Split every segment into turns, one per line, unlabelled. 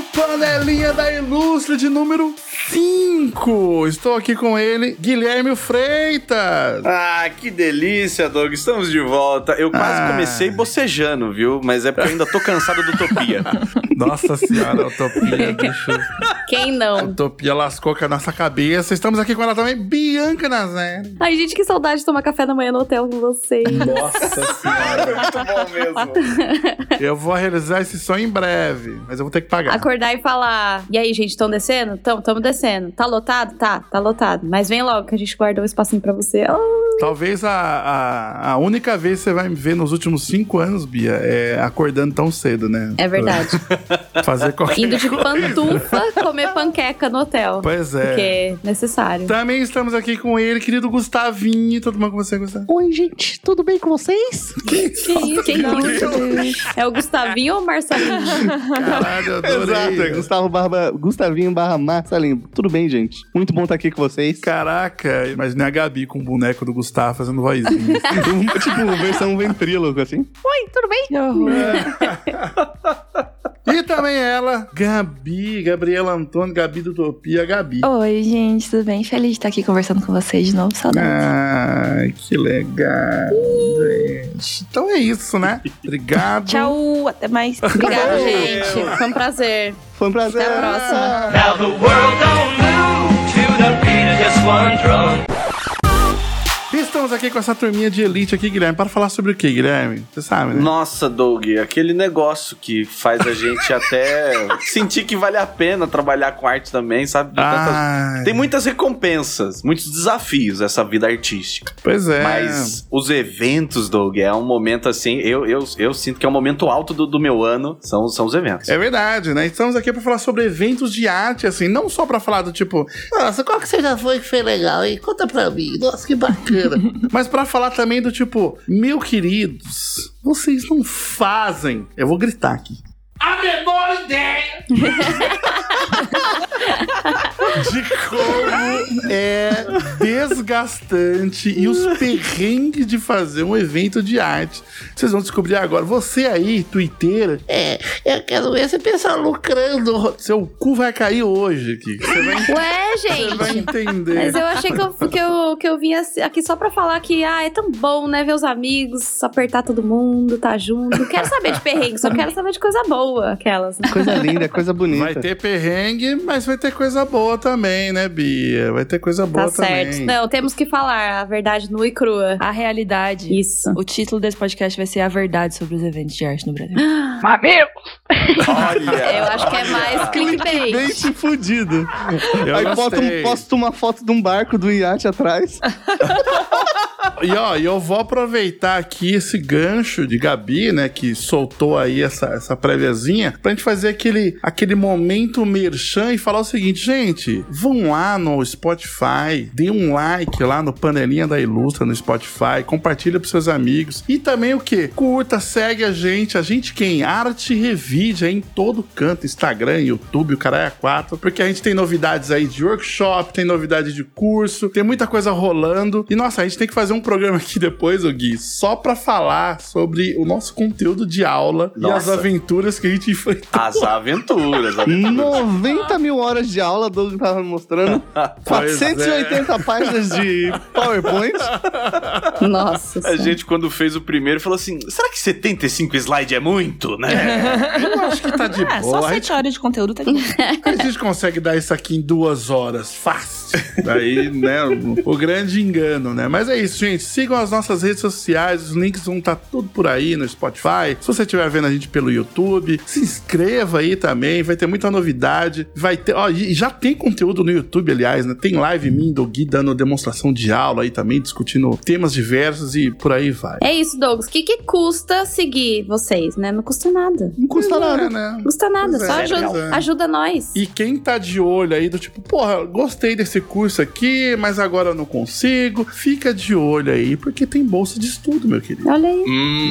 Panelinha da Ilustre de número 5. Estou aqui com ele, Guilherme Freitas.
Ah, que delícia, Doug. Estamos de volta. Eu quase
Ah.
comecei bocejando, viu? Mas é porque eu ainda tô cansado do Utopia.
Nossa senhora, Utopia, bicho.
Quem não?
Utopia lascou com a nossa cabeça. Estamos aqui com ela também, Bianca Nazé.
Ai, gente, que saudade de tomar café da manhã no hotel com vocês.
Nossa senhora.
Muito bom mesmo.
Eu vou realizar esse sonho em breve, mas eu vou ter que pagar.
Acordar e falar: E aí, gente, estão descendo? Tamo, tamo descendo. Tá lotado? Tá, tá lotado. Mas vem logo que a gente guardou um espacinho pra você. Ah,
Talvez a, a, a única vez que você vai me ver nos últimos cinco anos, Bia, é acordando tão cedo, né?
é verdade.
Fazer qualquer
Indo de pantufa comer panqueca no hotel.
Pois é.
Porque é necessário.
Também estamos aqui com ele, querido Gustavinho. Tudo bom com você, Gustavo?
Oi, gente, tudo bem com vocês?
Que isso? Quem não? É o Gustavinho ou o Marcelinho?
Caralho, eu adorei.
Exato, é Gustavo barra, Gustavinho barra Marcelinho. Tudo bem, gente? Muito bom estar aqui com vocês.
Caraca, imaginei a Gabi com o boneco do Gustavo fazendo vozinha.
tipo, versão ventríloco, assim. Oi, tudo bem?
e também ela, Gabi, Gabriela Antônio, Gabi do Utopia, Gabi.
Oi, gente, tudo bem? Feliz de estar aqui conversando com vocês de novo, saudade.
Ai, que legal, gente. Então é isso, né? Obrigado.
Tchau, até mais.
Obrigada, gente. Foi um prazer.
Foi um prazer.
Até a próxima.
Estamos aqui com essa turminha de elite aqui, Guilherme, para falar sobre o que, Guilherme? Você sabe, né?
Nossa, Doug, aquele negócio que faz a gente até sentir que vale a pena trabalhar com arte também, sabe?
Ai,
Tem muitas recompensas, muitos desafios essa vida artística.
Pois é.
Mas os eventos, Doug, é um momento assim. Eu, eu, eu sinto que é o momento alto do, do meu ano, são, são os eventos.
É verdade, né? Estamos aqui para falar sobre eventos de arte, assim, não só para falar do tipo,
Nossa, qual que você já foi que foi legal, hein? Conta pra mim. Nossa, que bacana.
mas para falar também do tipo, meu queridos, vocês não fazem. Eu vou gritar aqui.
A menor ideia!
De como é desgastante e os perrengues de fazer um evento de arte. Vocês vão descobrir agora. Você aí, twitteira,
É, eu quero ver você pensar lucrando.
seu cu vai cair hoje aqui. Você vai,
Ué,
você vai
gente.
entender.
Mas eu achei que eu, que, eu, que eu vim aqui só pra falar que, ah, é tão bom, né? Ver os amigos, apertar todo mundo, tá junto. Não quero saber de perrengue, só quero saber de coisa boa, aquelas. né?
Coisa linda, coisa bonita.
Vai ter perrengue, mas vai ter coisa boa também, né, Bia? Vai ter coisa boa
Tá certo.
também.
Não, temos que falar a verdade nua e crua.
A realidade.
Isso.
O título desse podcast vai ser A Verdade sobre os Eventos de Arte no Brasil.
Olha!
Eu acho que é mais clickbait.
Bem te fudido.
Eu
Aí um, posta uma foto de um barco do iate atrás.
E ó, eu vou aproveitar aqui esse gancho de Gabi, né, que soltou aí essa, essa préviazinha, pra gente fazer aquele, aquele momento merchan e falar o seguinte, gente, vão lá no Spotify, dê um like lá no Panelinha da Ilustra no Spotify, compartilha pros seus amigos e também o que? Curta, segue a gente, a gente quem? Arte Revide aí em todo canto, Instagram, YouTube, o caralho é quatro, porque a gente tem novidades aí de workshop, tem novidade de curso, tem muita coisa rolando e nossa, a gente tem que fazer um programa aqui depois, ô Gui, só pra falar sobre o nosso conteúdo de aula e as
Nossa.
aventuras que a gente enfrentou.
As aventuras, aventuras.
90 mil horas de aula, Doug tava me mostrando.
Pois é.
480 páginas de PowerPoint.
Nossa.
A
senhora.
gente, quando fez o primeiro, falou assim: será que 75 slides é muito, né?
Eu acho que tá de
É,
boa.
só
A gente,
sete horas de conteúdo tá bom.
a gente consegue dar isso aqui em duas horas, fácil. Daí, né, o, o grande engano, né? Mas é isso, gente. Sigam as nossas redes sociais, os links vão estar tudo por aí no Spotify. Se você estiver vendo a gente pelo YouTube, se inscreva aí também, vai ter muita novidade. Vai ter, ó, já tem conteúdo no YouTube, aliás, né? Tem live minha do Gui dando demonstração de aula aí também, discutindo temas diversos e por aí vai.
É isso, Douglas. O que, que custa seguir vocês, né? Não custa nada.
Não custa nada.
É, né?
Não custa nada.
Pois
Só
é,
ajuda,
é.
ajuda nós.
E quem tá de olho aí do tipo, porra, gostei desse curso aqui, mas agora eu não consigo, fica de olho aí, porque tem bolsa de estudo, meu querido.
Olha aí.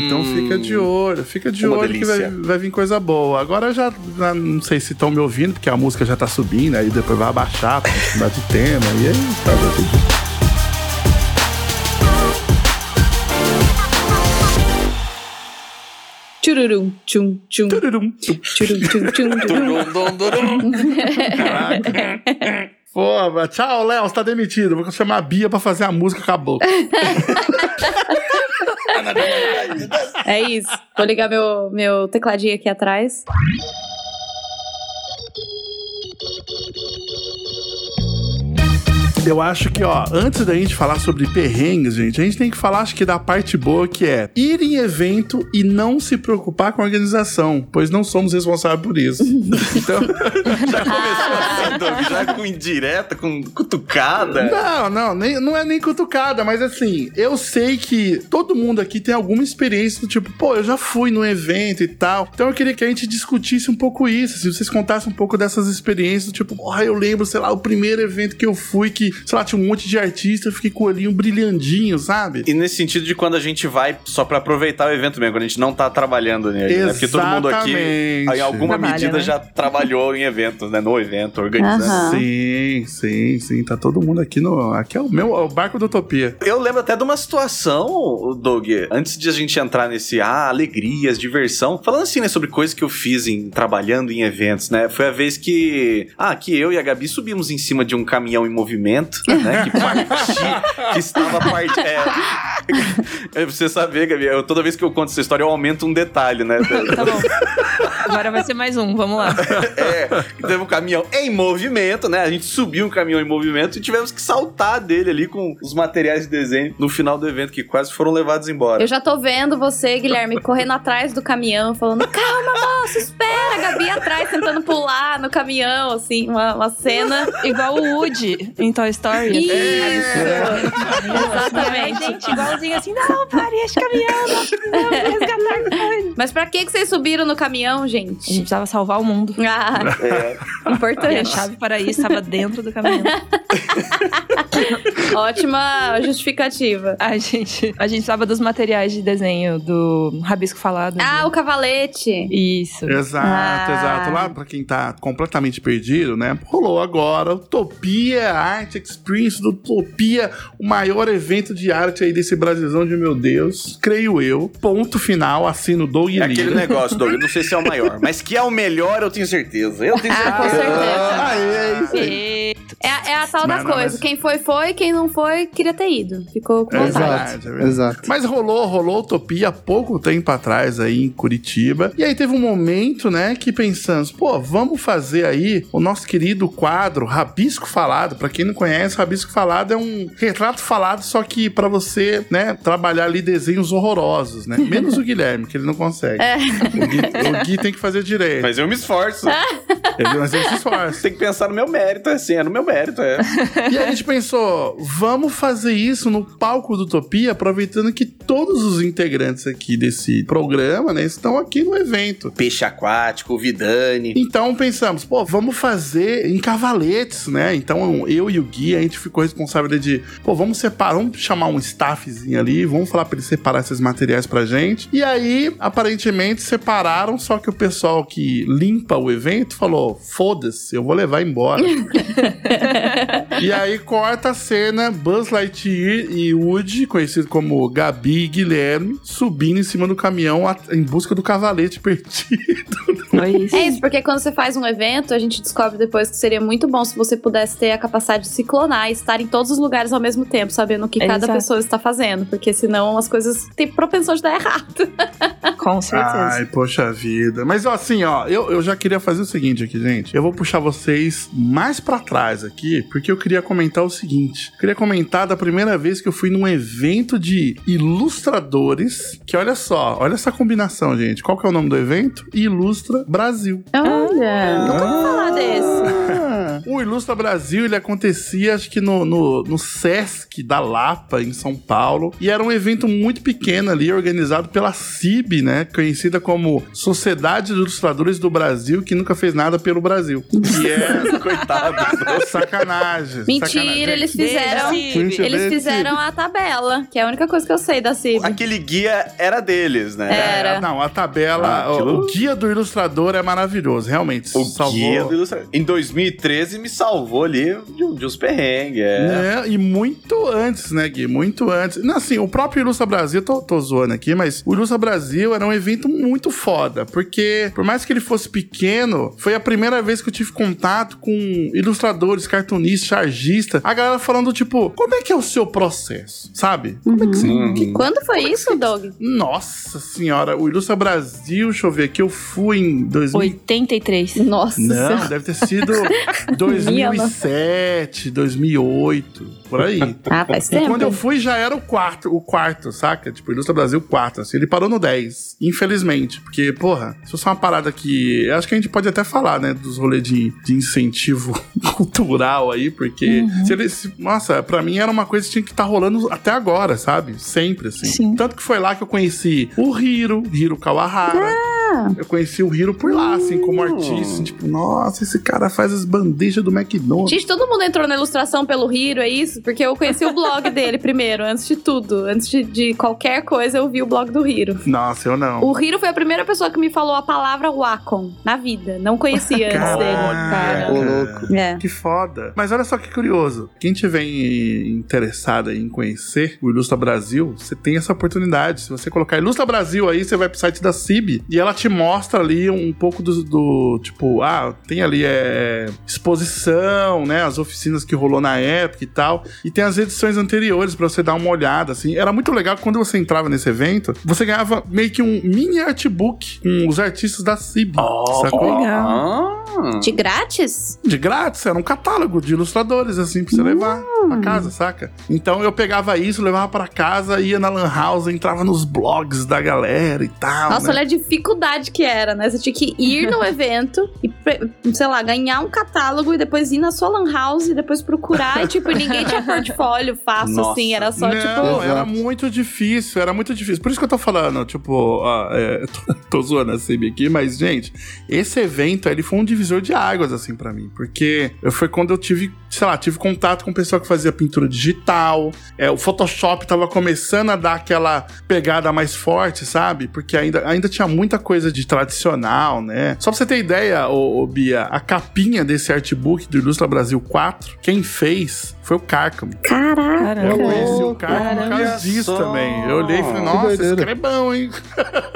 Então fica de olho, fica de olho que vai,
delícia.
vai vir coisa boa. Agora já, já não sei se estão me ouvindo, porque a música já tá subindo, aí depois vai abaixar pra mudar de tema, e aí tá tudo.
Tchururum, tchum, tchum,
Tururum.
tchurum, tchum, tchum, tchurum.
Dum, dum, dum, dum.
Caraca. Pô, tchau, Léo, você tá demitido. Vou chamar a Bia pra fazer a música, acabou.
É isso. Vou ligar meu, meu tecladinho aqui atrás.
Eu acho que, ó, antes da gente falar sobre perrengues, gente, a gente tem que falar, acho que da parte boa que é ir em evento e não se preocupar com a organização, pois não somos responsáveis por isso. então,
Já começou assim, Doug, já com indireta, com cutucada.
não, não, nem, não é nem cutucada, mas assim, eu sei que todo mundo aqui tem alguma experiência do tipo, pô, eu já fui num evento e tal. Então eu queria que a gente discutisse um pouco isso, se vocês contassem um pouco dessas experiências, do tipo, porra, eu lembro, sei lá, o primeiro evento que eu fui que, sei lá, tinha um monte de artista, eu fiquei com o olhinho brilhandinho, sabe?
E nesse sentido de quando a gente vai só pra aproveitar o evento mesmo, quando a gente não tá trabalhando nele, né? Porque todo mundo aqui,
Exatamente.
em alguma
Trabalha,
medida,
né?
já trabalhou em eventos, né? No evento, organizando.
Aham.
Sim, sim, sim. Tá todo mundo aqui no. Aqui é o meu é o barco da Utopia.
Eu lembro até de uma situação, Doug, antes de a gente entrar nesse, ah, alegrias, diversão, falando assim, né, sobre coisas que eu fiz em trabalhando em eventos, né? Foi a vez que, ah, que eu e a Gabi subimos em cima de um caminhão em movimento, né? Que partia, que estava part... é, é, pra você saber, Gabi, eu, toda vez que eu conto essa história, eu aumento um detalhe, né?
Tá bom. Agora vai ser mais um, vamos lá.
É, teve um caminhão em movimento, né? A gente subiu um caminhão em movimento e tivemos que saltar dele ali com os materiais de desenho no final do evento, que quase foram levados embora.
Eu já tô vendo você, Guilherme, correndo atrás do caminhão, falando: calma, moço, espera. A Gabi atrás tentando pular no caminhão, assim, uma, uma cena.
Igual o Woody em Toy Story.
Isso!
Assim,
Exatamente.
gente, igualzinho assim, não, pare esse caminhão, nós precisamos resgatar.
Mas pra que, que vocês subiram no caminhão,
A
gente?
gente precisava salvar o mundo.
Ah,
É,
E a
importante.
chave para isso estava dentro do caminhão.
Ótima justificativa.
A gente, a gente precisava dos materiais de desenho do Rabisco Falado.
Ah, o cavalete.
Isso.
Exato,
Ah.
exato. Lá, pra quem tá completamente perdido, né? Rolou agora Utopia Art Experience do Utopia, o maior evento de arte aí desse Brasilzão de meu Deus. Creio eu. Ponto final, assino Doug
é aquele
Lira.
negócio, Doug, eu não sei se é o maior, mas que é o melhor, eu tenho certeza. Eu tenho
Ah,
certeza.
com certeza.
Ah, é isso aí.
É, a- é a tal da
Mas não,
coisa.
mas-
Quem foi, foi. Quem não foi, queria ter ido. Ficou com
É
vontade.
verdade, é verdade.
Exato.
Mas rolou, rolou Utopia há pouco tempo atrás aí em Curitiba. E aí teve um momento, né, que pensamos, pô, vamos fazer aí o nosso querido quadro Rabisco Falado. Pra quem não conhece, Rabisco Falado é um retrato falado, só que pra você, né, trabalhar ali desenhos horrorosos, né? Menos o Guilherme, que ele não consegue. O, Gui, o Gui tem que fazer direito.
Mas eu me esforço.
Ele, mas ele se esforça.
Tem que pensar no meu mérito, assim, é no meu mérito, é.
E a gente pensou, vamos fazer isso no palco do Utopia, aproveitando que todos os integrantes aqui desse programa, né, estão aqui no evento.
Peixe aquático, Vidani.
Então pensamos, pô, vamos fazer em cavaletes, né? Então eu e o Gui, a gente ficou responsável de, pô, vamos separar, vamos chamar um staffzinho ali, vamos falar pra ele separar esses materiais pra gente. E aí, aparentemente, separaram, só que o pessoal que limpa o evento falou, foda-se, eu vou levar embora. E aí corta a cena Buzz Lightyear e Woody, conhecido como Gabi e Guilherme, subindo em cima do caminhão em busca do cavalete perdido.
Foi isso.
É isso, porque quando você faz um evento, a gente descobre depois que seria muito bom se você pudesse ter a capacidade de se clonar e estar em todos os lugares ao mesmo tempo, sabendo o que cada
Exato.
pessoa está fazendo. Porque senão as coisas têm propensão de dar errado.
Com certeza.
Ai, poxa vida. Mas assim, ó, eu, eu já queria fazer o seguinte aqui, gente. Eu vou puxar vocês mais pra trás aqui, porque eu queria comentar o seguinte. Eu queria comentar da primeira vez que eu fui num evento de ilustradores, que olha só, olha essa combinação, gente. Qual que é o nome do evento? Ilustra Brasil.
Olha, nunca ouvi falar desse.
O Ilustra Brasil, ele acontecia, acho que no, no, no Sesc da Lapa, em São Paulo. E era um evento muito pequeno ali, organizado pela CIB, né? Conhecida como Sociedade de Ilustradores do Brasil, que nunca fez nada pelo Brasil. E é
Coitado.
sacanagem.
Mentira,
sacanagem.
eles
Beijo,
fizeram.
Mentira.
Eles fizeram a tabela, que é a única coisa que eu sei da CIB.
Aquele guia era deles, né?
Era.
É, não, a tabela,
Ah,
o, o guia do ilustrador é maravilhoso, realmente.
O
salvou.
guia do ilustrador. Em 2013 me me salvou ali de, de uns perrengues. É.
É, e muito antes, né, Gui? Muito antes. Não, assim, o próprio Ilustra Brasil, tô, tô zoando aqui, mas o Ilustra Brasil era um evento muito foda, porque por mais que ele fosse pequeno, foi a primeira vez que eu tive contato com ilustradores, cartunistas, chargistas, a galera falando, tipo, como é que é o seu processo, sabe? Como é que você...
Uhum.
que-
Quando foi isso, Doug?
Nossa senhora, o Ilustra Brasil, deixa eu ver aqui, eu fui em 2000...
83.
Nossa
Não, deve ter sido 2007, 2008, por aí.
Ah, faz
E
tempo.
quando eu fui, já era o quarto, o quarto, saca? Tipo, Ilustra Brasil 4, assim. Ele parou no 10, infelizmente. Porque, porra, se fosse uma parada que... eu Acho que a gente pode até falar, né? Dos rolês de, de incentivo cultural aí, porque... Se ele, se- nossa, pra mim era uma coisa que tinha que estar rolando até agora, sabe? Sempre, assim.
Sim.
Tanto que foi lá que eu conheci o Hiro, Hiro Kawahara. Eu conheci o Hiro por lá, assim, como artista. assim, Tipo, nossa, esse cara faz as bandejas do McDonald's.
Gente, todo mundo entrou na ilustração pelo Hiro, é isso? Porque eu conheci o blog dele primeiro, antes de tudo. Antes de, de qualquer coisa, eu vi o blog do Hiro.
Nossa, eu não.
O Hiro foi a primeira pessoa que me falou a palavra Wacom na vida. Não conhecia antes dele, cara.
Ô, louco.
É.
Que foda. Mas olha só que curioso. Quem tiver interessado em conhecer o Ilustra Brasil, você tem essa oportunidade. Se você colocar Ilustra Brasil aí, você vai pro site da CIB e ela te mostra ali um pouco do, do, tipo, ah, tem ali é, exposição, né? As oficinas que rolou na época e tal. E tem as edições anteriores pra você dar uma olhada, assim. Era muito legal que quando você entrava nesse evento, você ganhava meio que um mini artbook com os artistas da CIB. sacou?
Ah.
De grátis?
de grátis, era um catálogo de ilustradores, assim, pra você levar pra casa, saca? Então eu pegava isso, levava pra casa, ia na Lan House, entrava nos blogs da galera e tal.
Nossa,
né?
olha a dificuldade que era, né? Você tinha que ir no evento e, sei lá, ganhar um catálogo e depois ir na sua lan house e depois procurar. e, tipo, ninguém tinha portfólio fácil,
Nossa.
assim. Era só,
Não,
tipo...
era
Exato.
muito difícil, era muito difícil. Por isso que eu tô falando, tipo, ah, é, tô, tô zoando a CIB aqui, mas, gente, esse evento, ele foi um divisor de águas, assim, pra mim. Porque foi quando eu tive, sei lá, tive contato com o pessoal que fazia pintura digital. É, o Photoshop tava começando a dar aquela pegada mais forte, sabe? Porque ainda, ainda tinha muita coisa de tradicional, né? Só pra você ter ideia, ô, ô, Bia, a capinha desse artbook do Ilustra Brasil 4, quem fez foi o Cárcamo.
Caraca.
Eu conheci o Cárcamo por causa disso também. Eu olhei e falei,
Que
nossa, esse cara é bom, hein?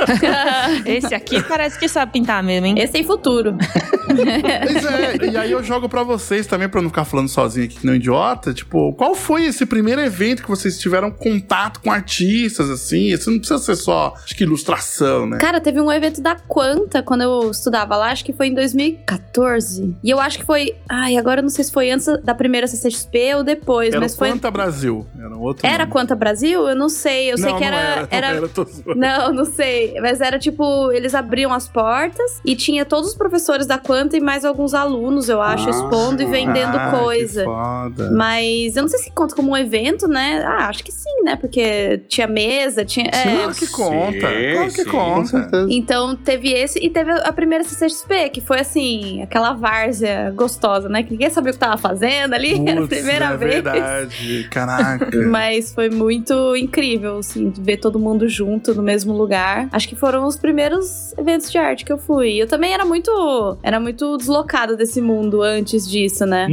Esse aqui parece que sabe pintar mesmo, hein?
Esse tem futuro.
Pois é, e aí eu jogo pra vocês também, pra não ficar falando sozinho aqui que não idiota. Tipo, qual foi esse primeiro evento que vocês tiveram contato com artistas, assim? Isso não precisa ser só, acho que ilustração, né?
Cara, teve um evento da Quanta quando eu estudava lá, acho que foi em 2014. E eu acho que foi. Ai, agora eu não sei se foi antes da primeira CCXP ou depois,
Era
mas foi.
Quanta Brasil. Era um outro
Era
nome.
Quanta Brasil? Eu não sei. Eu sei
Não,
que
não
era.
era, não
era...
era.
Não, não sei. Mas era tipo, eles abriam as portas e tinha todos os professores da Quanta e mais alguns alunos, eu acho,
Nossa.
expondo e vendendo
Ah,
coisa.
Que foda.
Mas eu não sei se conta como um evento, né? Ah, acho que sim, né? Porque tinha mesa, tinha. é.
Claro que conta. claro que
sim.
Conta.
Então teve esse e teve a primeira CCXP, que foi assim, aquela várzea gostosa, né? Que ninguém sabia o que tava fazendo ali, era a primeira
é
vez.
verdade. Caraca.
Mas foi muito incrível, assim, ver todo mundo junto no mesmo lugar. Acho que foram os primeiros eventos de arte que eu fui. Eu também era muito, era muito deslocada desse mundo antes disso, né?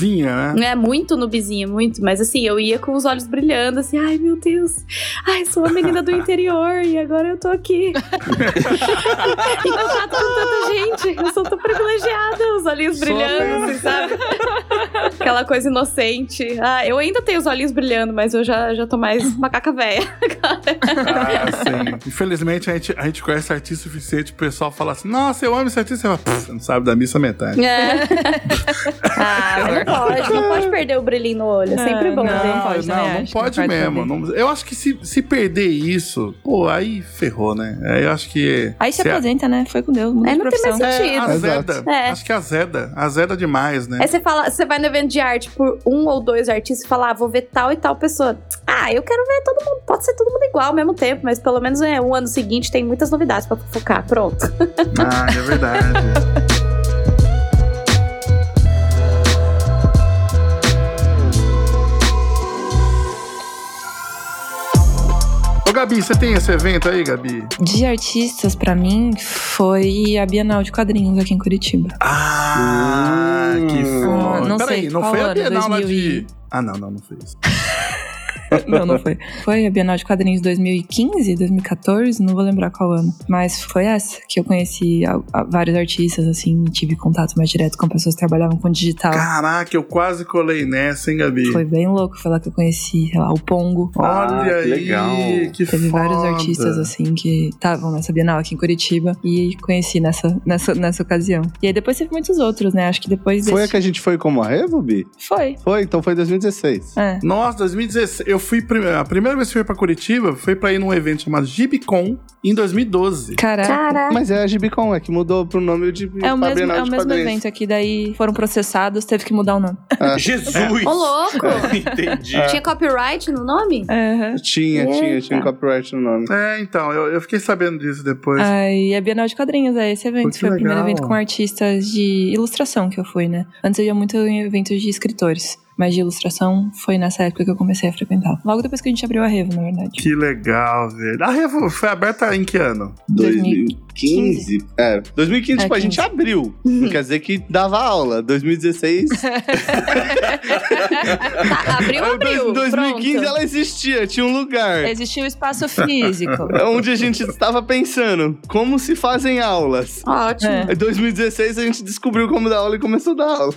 Nubizinha, né?
É muito nubizinha, muito. Mas assim, eu ia com os olhos brilhando, assim, ai meu Deus, ai, sou uma menina do interior e agora eu tô aqui. em contato com tanta gente. Eu sou tão privilegiada, os olhinhos
Sou
brilhando, assim, sabe? Aquela coisa inocente. Ah, eu ainda tenho os olhinhos brilhando, mas eu já, já tô mais macaca velha.
Ah, sim. Infelizmente, a gente, a gente conhece artista suficiente, o pessoal fala assim, nossa, eu amo esse artista. Você fala, "Pff, não sabe da missa metade.
É. ah, pode, não pode perder o brilhinho no olho. É sempre
Ah,
bom,
não.
né?
pode,
não,
né?
não
que
pode mesmo. Não- eu acho que se, se perder isso, pô, aí ferrou, né? Aí eu acho que.
Aí se
se a-
aposenta, né? Foi com Deus, de
não tem mais sentido.
É, azeda.
É.
Acho que azeda. Azeda demais, né?
Aí você fala, você vai no evento de arte por um ou dois artistas e fala, ah, vou ver tal e tal pessoa. Ah, eu quero ver todo mundo. Pode ser todo mundo igual ao mesmo tempo, mas pelo menos é um ano seguinte tem muitas novidades pra focar. Pronto.
Ah, é verdade. Ô, Gabi, você tem esse evento aí, Gabi?
De artistas, pra mim, foi a Bienal de Quadrinhos aqui em Curitiba.
Ah, que
Hum.
foda. peraí, não
qual
foi a? Bienal lá
2000
de.
e-
Ah, não, não, não foi isso.
Não, não foi. Foi a Bienal de Quadrinhos 2015, 2014, não vou lembrar qual ano. Mas foi essa que eu conheci a- a- vários artistas, assim, e tive contato mais direto com pessoas que trabalhavam com digital.
Caraca, eu quase colei nessa, hein, Gabi?
Foi bem louco, foi lá que eu conheci, sei lá, o Pongo.
Olha
Ah, que
aí,
legal.
que
Teve vários
foda.
artistas, assim, que estavam nessa Bienal aqui em Curitiba e conheci nessa, nessa, nessa ocasião. E aí depois teve muitos outros, né? Acho que depois
Foi a que a gente foi como a Revo, Bi?
Foi.
Foi, então foi 2016.
É.
Nossa, 2016. Eu fui. A primeira vez que eu fui pra Curitiba foi pra ir num evento chamado Gibicon em 2012.
Caraca.
Caraca.
Mas é a Gibicon, é que mudou pro nome de
É o mesmo, é o mesmo evento aqui, daí foram processados, teve que mudar o nome.
Jesus!
Ô, louco!
Entendi.
Tinha copyright no nome?
Aham.
Tinha, tinha,
Eita.
tinha um copyright no nome.
É, então, eu, eu fiquei sabendo disso depois.
Aí a Bienal de Quadrinhos, é esse evento.
Pô,
Foi o primeiro
legal.
evento com artistas de ilustração que eu fui, né? Antes eu ia muito em eventos de escritores. Mas de ilustração foi nessa época que eu comecei a frequentar. Logo depois que a gente abriu a Revo, na verdade.
Que legal, velho. A Revo foi aberta em que ano?
2015? É, 2015,
É,
tipo, a gente
15.
abriu. Não quer dizer que dava aula. 2016.
Tá, abriu, abriu.
2015
Pronto.
ela existia, tinha um lugar.
Existia o espaço físico.
Onde a gente estava pensando como se fazem aulas.
Ótimo.
É.
Em 2016 a gente descobriu como dar aula e começou a dar aula.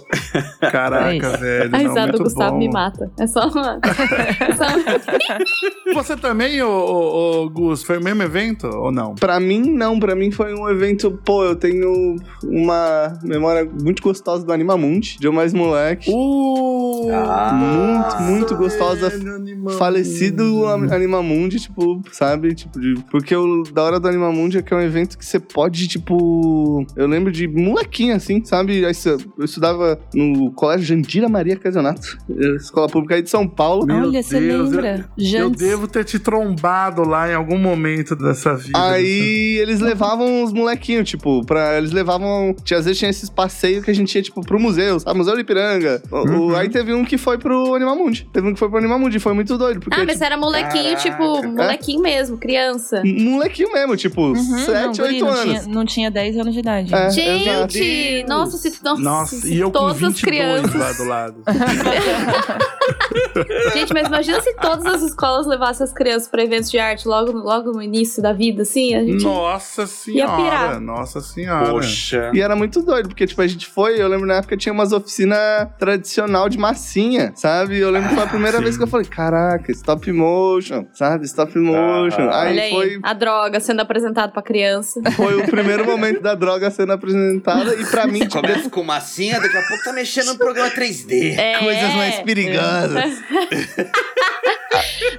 É
Caraca,
isso.
velho.
A risada
muito
Gustavo
bom.
me mata. É só uma. é só uma-
Você também, ô, ô, ô, Gus, foi o mesmo evento ou não?
Pra mim, não. Pra mim foi um evento. Pô, eu tenho uma memória muito gostosa do Animamundi, de eu mais moleque.
Uh,
Ah.
Muito, muito gostosa.
Animamundi.
Falecido Am- Animamundi, tipo, sabe? Tipo, de- porque o da hora do Animamundi é que é um evento que você pode, tipo. Eu lembro de molequinho, assim, sabe? Eu estudava no Colégio Jandira Maria Casanato, eh, escola pública aí de São Paulo.
Meu
Olha, você lembra?
Eu
Jantes.
devo ter te trombado lá em algum momento dessa vida.
Aí eles levavam os molequinhos, tipo, pra. Eles levavam. Tinha, às vezes tinha esses passeios que a gente ia, tipo, pro museu, sabe? Museu de Ipiranga. O- o-
Uhum.
aí teve um que foi pro Animamundi. Teve um que foi pro Animamundi. Foi muito doido. Porque,
Ah, mas
tipo,
era molequinho,
Caraca.
tipo, molequinho mesmo, criança.
molequinho mesmo, tipo,
Uhum, não,
7,
guri,
8
não
anos.
tinha, não tinha 10 anos de idade.
É.
Gente, nossa, se, nossa,
Nossa,
se
e eu com
todas as
22
crianças.
lá do lado.
Gente, mas imagina se todas as escolas levassem as crianças pra eventos de arte logo, logo no início da vida, assim. A gente.
Nossa senhora.
pirar.
Nossa senhora.
Poxa.
E era muito doido, porque, tipo, a gente foi, eu lembro na época tinha umas oficinas tradicional de massinha, sabe? Eu lembro que foi a primeira
sim.
vez que eu falei, caraca, stop motion, sabe? Stop motion.
Ah.
aí
Olha aí,
foi,
a droga sendo apresentada pra criança.
foi o primeiro momento da droga sendo apresentada, e pra mim, tipo,
Começa com massinha, daqui a pouco tá mexendo no programa 3D.
É,
coisas mais perigosas.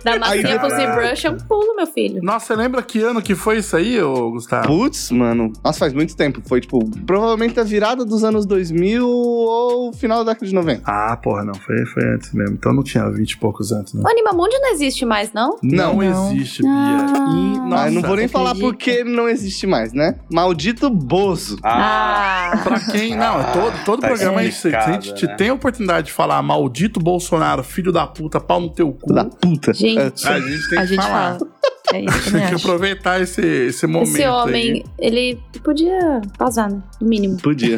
Da massinha pro
Caraca.
ZBrush é um pulo, meu filho.
Nossa, você lembra que ano que foi isso aí, ô Gustavo?
Putz, mano. Nossa, faz muito tempo. Foi, tipo, provavelmente a virada dos anos 2000 ou final da década de 90.
Ah, porra, não. Foi, foi antes mesmo. Então não tinha 20 e poucos anos, né?
O Animamundi não existe mais, não?
Não,
Não.
existe, Bia.
Ah.
E, nossa,
ah, eu não vou nem falar
acredita?
porque não existe mais, né? Maldito Bozo.
Ah.
Pra quem. Não, é todo, todo
tá
programa a gente, se a gente
né?
tem a oportunidade de falar maldito Bolsonaro, filho da puta, pau no teu cu.
Da puta.
Gente,
A gente tem
a
que
gente
falar.
fala. É isso,
Tem que
acho.
aproveitar esse, esse momento.
esse homem, ele podia vazar, né? No mínimo.
Podia.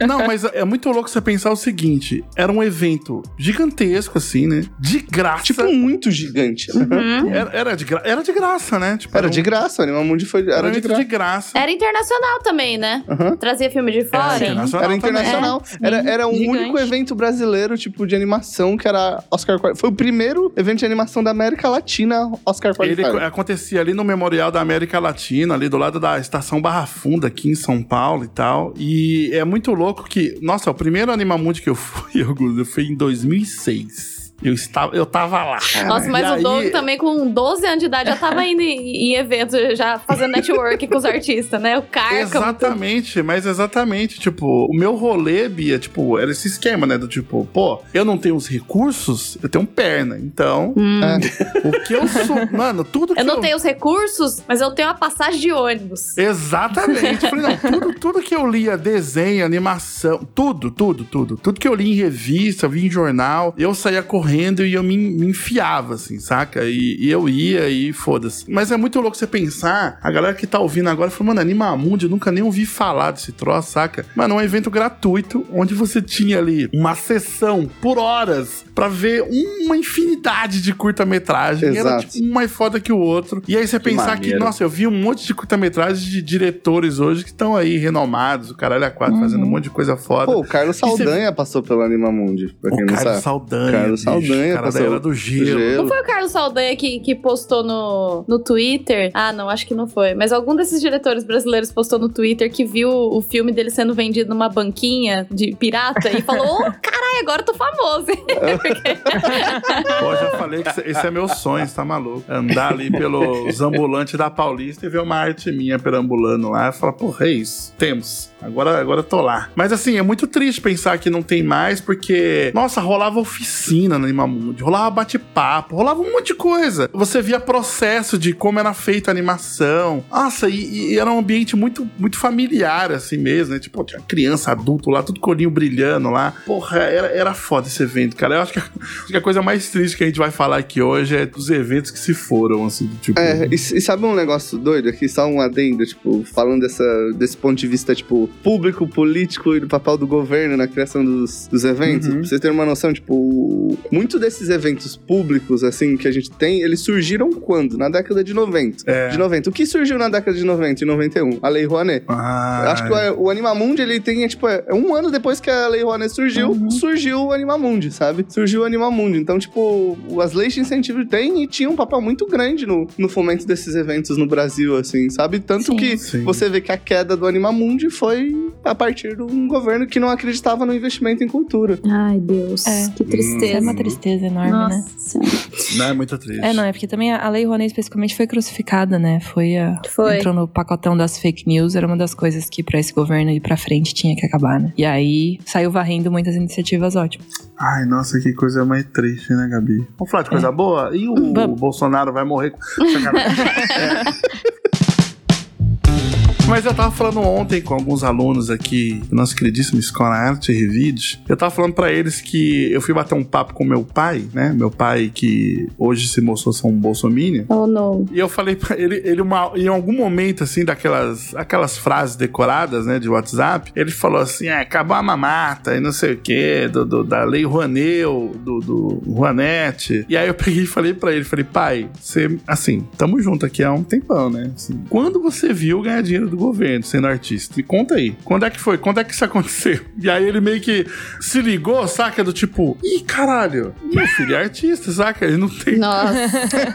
aí. Não, mas é muito louco você pensar o seguinte: era um evento gigantesco, assim, né? De graça.
tipo, muito gigante.
Uhum.
Era, era, de gra... era de graça, né? Tipo,
Era
um-
de graça, o Animamundi foi.
Era um
Era de graça.
de graça.
Era internacional também, né?
Aham.
Trazia filme de fora.
Era internacional.
Era internacional.
também.
Era, era um
Gigante.
único evento brasileiro, tipo, de animação, que era Oscar Foi o primeiro evento de animação da América Latina, Oscar
Ele
Qualifier.
co- acontecia ali no Memorial da América Latina, ali do lado da Estação Barra Funda, aqui em São Paulo e tal. E é muito louco que. Nossa, o primeiro Animamundi que eu fui, eu fui em 2006. Eu, estava, eu tava lá.
Nossa, mas
E
o
aí-
Doug também com 12 anos de idade já tava indo em, em eventos, já fazendo network com os artistas, né? O Carcam.
Exatamente, mas exatamente, tipo, o meu rolê, Bia, tipo, era esse esquema, né? Do tipo, pô, eu não tenho os recursos, eu tenho perna. Então,
Hum.
o que eu sou. Mano, tudo que
Eu não tenho os recursos, mas eu tenho uma passagem de ônibus.
Exatamente. Eu falei, não, tudo, tudo que eu lia, desenho, animação, tudo, tudo, tudo. Tudo que eu li em revista, vi em jornal, eu saía correndo correndo e eu me, me enfiava, assim, saca? E, e eu ia e foda-se. Mas é muito louco você pensar, a galera que tá ouvindo agora falou, mano, Animamundi, eu nunca nem ouvi falar desse troço, saca? Mano, é um evento gratuito, onde você tinha ali uma sessão por horas pra ver uma infinidade de curta-metragem. Era tipo um mais foda que o outro. E aí você pensar que,
maneiro.
nossa, eu vi um monte de curta-metragem de diretores hoje que estão aí renomados, o caralho a quatro, fazendo um monte de coisa foda.
Pô, o Carlos
E você-
Saldanha passou pelo Animamundi, pra quem
o
não
Carlos
sabe.
Saldanha.
Carlos
bicho,
Saldanha
o cara da
passou
era do gelo.
gelo.
Não foi o Carlos Saldanha que, que postou no, no Twitter? Ah, não, acho que não foi. Mas algum desses diretores brasileiros postou no Twitter que viu o filme dele sendo vendido numa banquinha de pirata e falou: Ô, caralho, agora eu tô famoso.
Pô, já falei que esse- esse é meu sonho, você tá maluco. Andar ali pelos ambulantes da Paulista e ver uma arte minha perambulando lá e falar, porra, é isso. Temos. Agora, agora eu tô lá. Mas assim, é muito triste pensar que não tem mais, porque, nossa, rolava oficina no Animamundi, rolava bate-papo, rolava um monte de coisa. Você via processo de como era feita a animação. Nossa, e, e era um ambiente muito, muito familiar, assim mesmo, né? Tipo, tinha criança, adulto lá, tudo colinho brilhando lá. Porra, era, era foda esse evento, cara. Eu acho que, acho que a coisa mais triste que a gente vai falar aqui hoje é dos eventos que se foram, assim, tipo.
É, e, e sabe um negócio doido aqui? Só um adendo, tipo, falando dessa, desse ponto de vista, tipo, público, político e do papel do governo na criação dos, dos eventos.
Uhum.
Pra você ter uma noção, tipo, muito desses eventos públicos, assim, que a gente tem, eles surgiram quando? Na década de 90.
É.
De 90. O que surgiu na década de 90 e 91? A Lei Rouanet.
Ah,
Eu acho que o, o Animamundi, ele tem, tipo, é um ano depois que a Lei Rouanet surgiu,
Uhum.
surgiu o Animamundi, sabe? Surgiu o Animamundi. Então, tipo, as leis de incentivo têm e tinham um papel muito grande no, no fomento desses eventos no Brasil, assim, sabe? Tanto
Sim.
que
Sim.
você vê que a queda do Animamundi foi a partir de um governo que não acreditava no investimento em cultura.
Ai, Deus.
É.
Que
É
tristeza.
uma tristeza enorme, né?
Nossa Senhora.
Não, é muito triste.
É, não, é porque também a Lei Rouanet especificamente foi crucificada, né? Foi a.
Foi.
Entrou no pacotão das fake news, era uma das coisas que pra esse governo ir pra frente tinha que acabar, né? E aí saiu varrendo muitas iniciativas ótimas.
Ai, nossa, que coisa mais triste, né, Gabi? Vamos falar de coisa boa? E o. Bolsonaro vai morrer. É. Mas eu tava falando ontem com alguns alunos aqui da nossa queridíssima Escola Arte e Revide. Eu tava falando pra eles que eu fui bater um papo com meu pai, né? Meu pai que hoje se mostrou ser um bolsominion.
Oh, não.
E eu falei pra ele, ele uma- em algum momento, assim, daquelas aquelas frases decoradas, né, de WhatsApp, ele falou assim, é, acabou a mamata e não sei o quê, do, do- da lei Rouanet, do, do. E aí eu peguei e falei pra ele, falei, pai, você, assim, tamo junto aqui há um tempão, né? Assim, quando você viu ganhar dinheiro do governo sendo artista? Me conta aí. Quando é que foi? Quando é que isso aconteceu? E aí ele meio que se ligou, saca? Do tipo, ih, caralho, meu filho é artista, saca? Ele não tem
Nossa.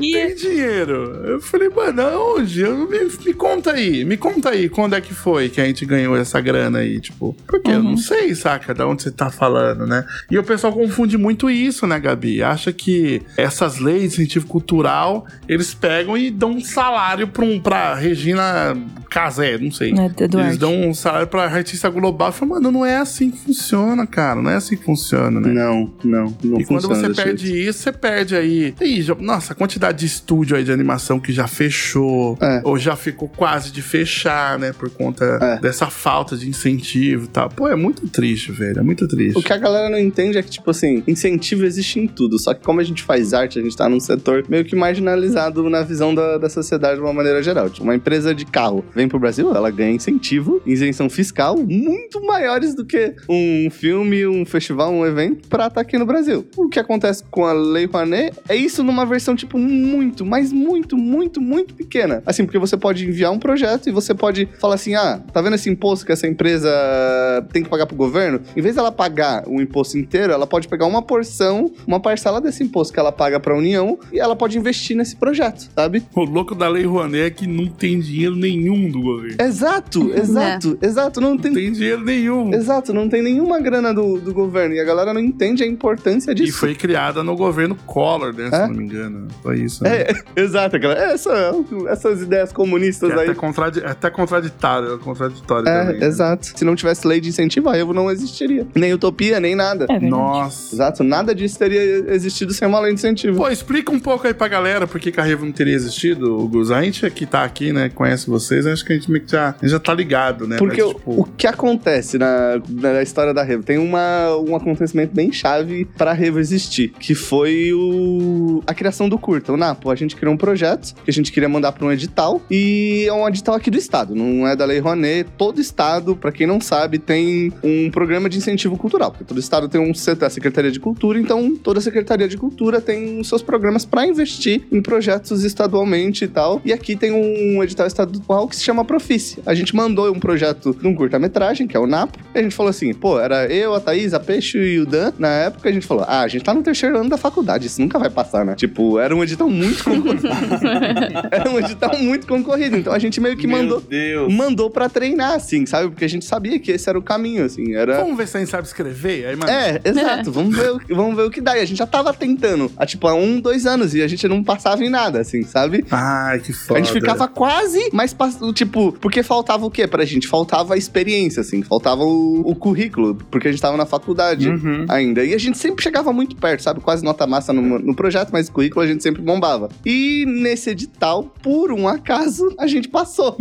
E,
tem dinheiro. Eu falei, mano, aonde? Eu- Me, me conta aí, me conta aí, quando é que foi que a gente ganhou essa grana aí, tipo, porque eu não sei, saca, da onde você tá falando, né? E o pessoal confunde muito isso, né, Gabi? Acha que essas leis de incentivo cultural, eles pegam e dão um salário pra, um, pra Regina Casé, não sei.
Eduardo.
Eles dão um salário pra artista global. Eu falo, mano, não é assim que funciona, cara. Não é assim que funciona, né?
Não, não, não
e quando você perde
jeito.
isso, você perde aí. Nossa, a quantidade de estúdio aí de animação que já fechou,
É.
ou já ficou quase de fechar, né? Por conta
É.
dessa falta de incentivo e tal. Pô, é muito triste, velho. É muito triste.
O que a galera não entende é que, tipo assim, incentivo existe em tudo. Só que como a gente faz arte, a gente tá num setor meio que marginalizado na visão da, da sociedade de uma maneira geral. Tipo, uma empresa de carro vem pro Brasil, ela ganha incentivo, isenção fiscal, muito maiores do que um filme, um festival, um evento pra estar aqui no Brasil. O que acontece com a Lei Rouanet é isso numa versão, tipo, muito, mas muito, muito, muito pequena. Assim, porque você pode enviar um projeto e você pode falar assim, ah, tá vendo esse imposto que essa empresa tem que pagar pro governo? Em vez dela pagar o imposto inteiro, ela pode pegar uma porção, uma parcela desse imposto que ela paga pra União e ela pode investir nesse projeto, sabe?
O louco da Lei Rouanet é que não tem dinheiro nenhum do governo.
Exato, exato, exato. Não
Não
tem.
tem dinheiro nenhum.
Exato, não tem nenhuma grana do, do governo. E a galera não entende a importância
E
disso.
foi criada no governo Collor, né? Se
É?
não me engano. Foi isso. Né?
É, exato, aquela, essa, essas ideias comunistas
é
aí.
até, contradi é até contraditório, contraditório
É,
também. né?
exato. Se não tivesse lei de incentivo, a Evo não existiria. Nem utopia, nem nada.
É.
Nossa.
Exato, nada disso teria existido sem uma lei de incentivo.
Pô, explica um pouco aí pra galera por que que a Revo não teria existido, Gus. A gente que tá aqui né, conhece vocês, acho que a gente meio que já, já tá ligado, né?
Porque
Mas,
o-
tipo,
o que acontece na, na história da Revo? Tem uma, um acontecimento bem chave pra Revo existir, que foi o, a criação do curta. O Napo, a gente criou um projeto que a gente queria mandar pra um edital, e é um edital aqui do estado, não é da Lei Rouanet. Todo estado, pra quem não sabe, tem um programa de incentivo cultural, porque todo estado tem um a Secretaria de Cultura, então toda a Secretaria de Cultura tem seus programas pra investir em projetos estadualmente e tal. E aqui tem um edital estadual que se chama Profice. A gente mandou um projeto de um curta-metragem, que é o Napo, e a gente falou assim, pô, era eu, a Thaís, a Peixe e o Dan. Na época a gente falou, ah, a gente tá no terceiro ano da faculdade, isso nunca vai passar, né? Tipo, era um edital muito concorrido. era um edital muito concorrido, então a gente meio que mandou
Deus.
mandou pra treinar, assim, sabe? Porque a gente sabia que esse era o caminho, assim, era...
vamos ver se a gente sabe escrever? Aí, mano,
É, exato. vamos, ver, o- vamos ver o que dá. E a gente já tava tentando há, tipo, há um, dois anos e a gente não passava em nada, assim, sabe?
Ai, que foda.
A gente ficava quase, mas pass- tipo, porque faltava o quê pra gente? Faltava a experiência, assim, faltava o, o currículo, porque a gente tava na faculdade
Uhum.
ainda. E a gente sempre chegava muito perto, sabe? Quase nota massa no, no projeto, mas o currículo a gente sempre bombava. E nesse edital, por um acaso, a gente passou.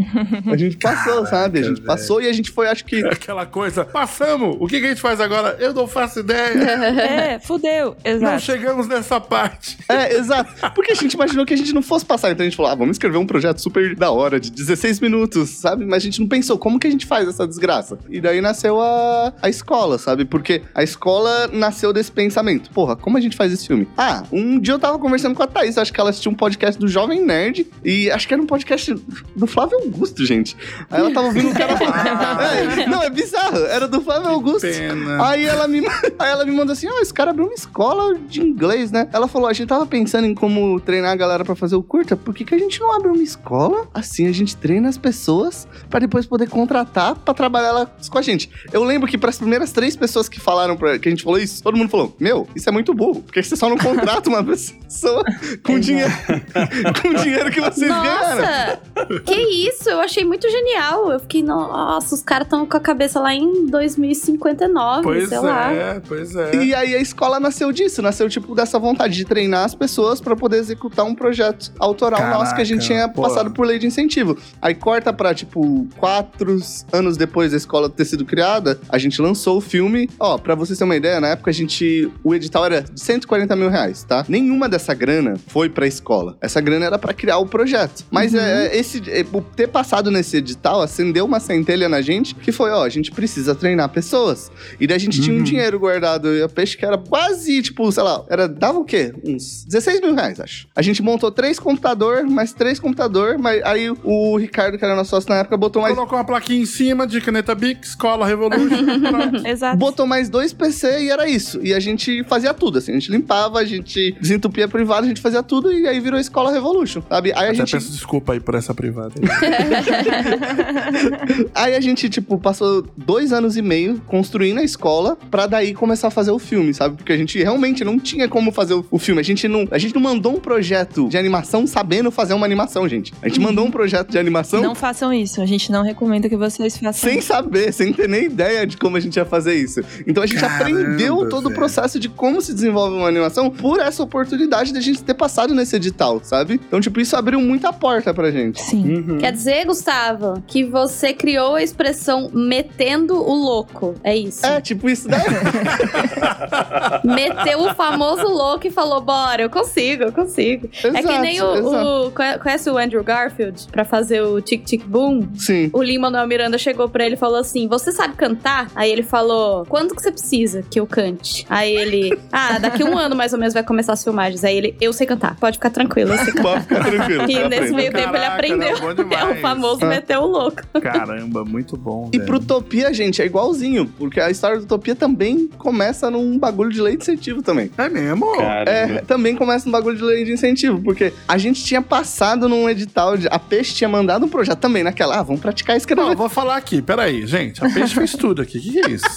A gente passou, sabe? A gente
velho.
passou e a gente foi, acho que.
Aquela coisa, passamos, o que, que a gente faz agora? Eu não faço ideia.
É, fudeu.
não
Exato.
chegamos nessa parte.
É, exato. Porque a gente imaginou que a gente não fosse passar. Então a gente falou, ah, vamos escrever um projeto super da hora, de 16 minutos, sabe? Mas a gente não pensou, como que a gente faz essa desgraça? E daí nasceu a, a escola, sabe? Porque a escola nasceu desse pensamento. Porra, como a gente faz esse filme? Ah, um dia eu tava conversando com a Thaís, acho que ela assistiu um podcast do Jovem Nerd, e acho que era um podcast do Flávio Augusto, gente. Aí ela tava ouvindo o cara falar. É, não, é bizarro. Era do Flávio Augusto.
Pena.
Aí ela me, aí ela me mandou assim: ó, esse cara abriu uma escola de inglês, né? Ela falou: a gente tava pensando em como treinar a galera pra fazer o curta, por que, que a gente não abre uma escola? Assim a gente treina as pessoas pra depois poder contratar pra trabalhar elas com a gente. Eu lembro que pras primeiras três pessoas que falaram pra, que a gente falou isso, todo mundo falou: Meu, isso é muito burro, porque você só não contrata uma pessoa com dinheiro, com dinheiro que vocês ganharam.
Nossa! que isso? Eu achei muito genial. Eu fiquei, nossa, os caras estão com a cabeça lá em 2059,
Pois
sei lá.
é, pois é.
E aí a escola nasceu disso, nasceu tipo dessa vontade de treinar as pessoas pra poder executar um projeto autoral
Caraca,
nosso que a gente tinha
pô.
passado por lei de incentivo. Aí corta pra tipo quatro anos depois da escola ter sido criada, a gente lançou o filme. Ó, pra vocês terem uma ideia, na época a gente. O edital era de 140 mil reais, tá? Nenhuma dessa grana foi pra escola. Essa grana era pra criar o projeto. Mas é, esse, é, o ter passado nesse edital acendeu uma centelha na gente que foi, ó, a gente precisa treinar pessoas. E daí a gente tinha um
Uhum.
dinheiro guardado e a peixe que era quase, tipo, sei lá, era, dava o quê? Uns 16 mil reais, acho. A gente montou três computador, mais três computador, mas aí o Ricardo, que era nosso sócio na época, botou mais.
Colocou uma plaquinha em cima de caneta Bic, Escola Revolution.
Exato.
Botou mais dois PC e era isso. E a gente fazia tudo, assim. A gente limpava, a gente desentupia a privada, a gente fazia tudo e aí virou Escola Revolution, sabe? Aí a
Até
gente
peço desculpa aí por essa privada. aí.
Aí a gente, tipo, passou dois anos e meio construindo a escola pra daí começar a fazer o filme, sabe? Porque a gente realmente não tinha como fazer o, o filme. A gente, não, a gente não mandou um projeto de animação sabendo fazer uma animação, gente. A gente mandou um projeto de animação
Não façam isso. A gente não recomenda que vocês façam
sem
isso.
saber, sem ter nem ideia de como a gente ia fazer isso. Então a gente
Caramba,
aprendeu todo o processo de como se desenvolve uma animação por essa oportunidade de a gente ter passado nesse edital, sabe? Então, tipo, isso abriu muita porta pra gente.
Sim.
Uhum.
Quer dizer, Gustavo, que você criou a expressão metendo o louco. É isso.
É, tipo isso daí.
Meteu o famoso louco e falou: bora, eu consigo, eu consigo. é que nem o,
exato.
o- conhe- Conhece o Andrew Garfield pra fazer o Tic Tic Boom?
Sim.
O Lin Manuel Miranda chegou pra ele e falou assim: Você sabe cantar? Aí ele falou: Quanto que você precisa que eu cante? Aí ele: Ah, daqui um ano mais ou menos vai começar as filmagens. Aí ele: Eu sei cantar, pode ficar tranquilo, eu sei cantar.
Pode ficar tranquilo.
E nesse
aprendo.
meio tempo ele aprendeu.
não,
É o famoso
Ah.
meteu o louco.
Caramba, muito bom.
E
velho.
pro Utopia, gente, é igualzinho, porque a história do Utopia também começa num bagulho de lei de incentivo também.
É mesmo?
É, também começa num bagulho de lei de incentivo, porque a gente tinha passado num edital, de, a Peixe tinha mandado um projeto também naquela, ah, vamos praticar
Não,
escrever.
eu vou falar aqui, peraí, gente. A Peixe fez tudo aqui. O que, que é isso?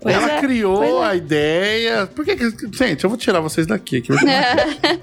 Pois
Ela
é,
criou
pois é.
a ideia. Por que, que. Gente, eu vou tirar vocês daqui. Que eu-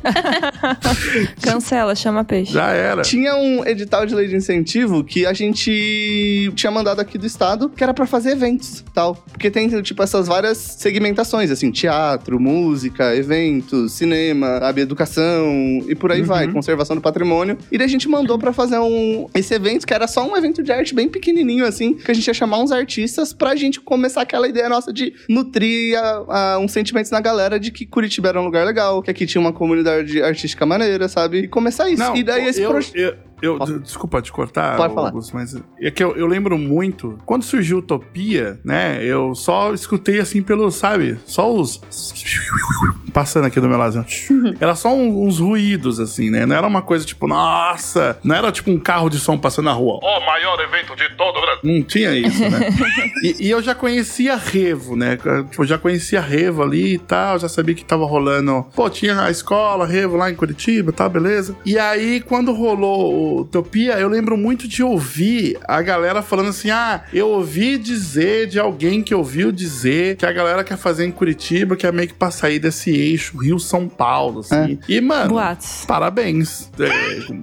Cancela, chama peixe.
Já era.
Tinha um edital de lei de incentivo que a gente tinha mandado aqui do estado, que era pra fazer eventos, tal. Porque tem, tipo, essas várias segmentações, assim, teatro, música, eventos, cinema, sabe, educação e por aí
Uhum.
vai, conservação do patrimônio. E daí a gente mandou pra fazer um esse evento, que era só um evento de arte bem pequenininho, assim, que a gente ia chamar uns artistas pra gente começar aquela ideia nossa de nutrir a- a- uns sentimentos na galera de que Curitiba era um lugar legal, que aqui tinha uma comunidade artística maneira, sabe? E começar isso.
Não,
e daí esse projeto.
Eu,
Posso-
desculpa te cortar,
Pode falar.
Augusto, mas é que eu, eu lembro muito. Quando surgiu Utopia, né? Eu só escutei assim pelo, sabe? Só os. Passando aqui do meu lado. assim, Era só um- uns ruídos, assim, né? Não era uma coisa tipo, nossa! Não era tipo um carro de som passando na rua. Ó, maior evento de todo o Brasil. Não tinha isso, né? e, e eu já conhecia Revo, né? Tipo, eu já conhecia Revo ali e tal, já sabia que tava rolando. Pô, tinha a escola, Revo lá em Curitiba e tal, beleza. E aí, quando rolou o Utopia, eu lembro muito de ouvir a galera falando assim: ah, eu ouvi dizer de alguém que ouviu dizer que a galera quer fazer em Curitiba, que é meio que pra sair desse eixo Rio-São Paulo, assim. E, mano.
Boatos.
Parabéns.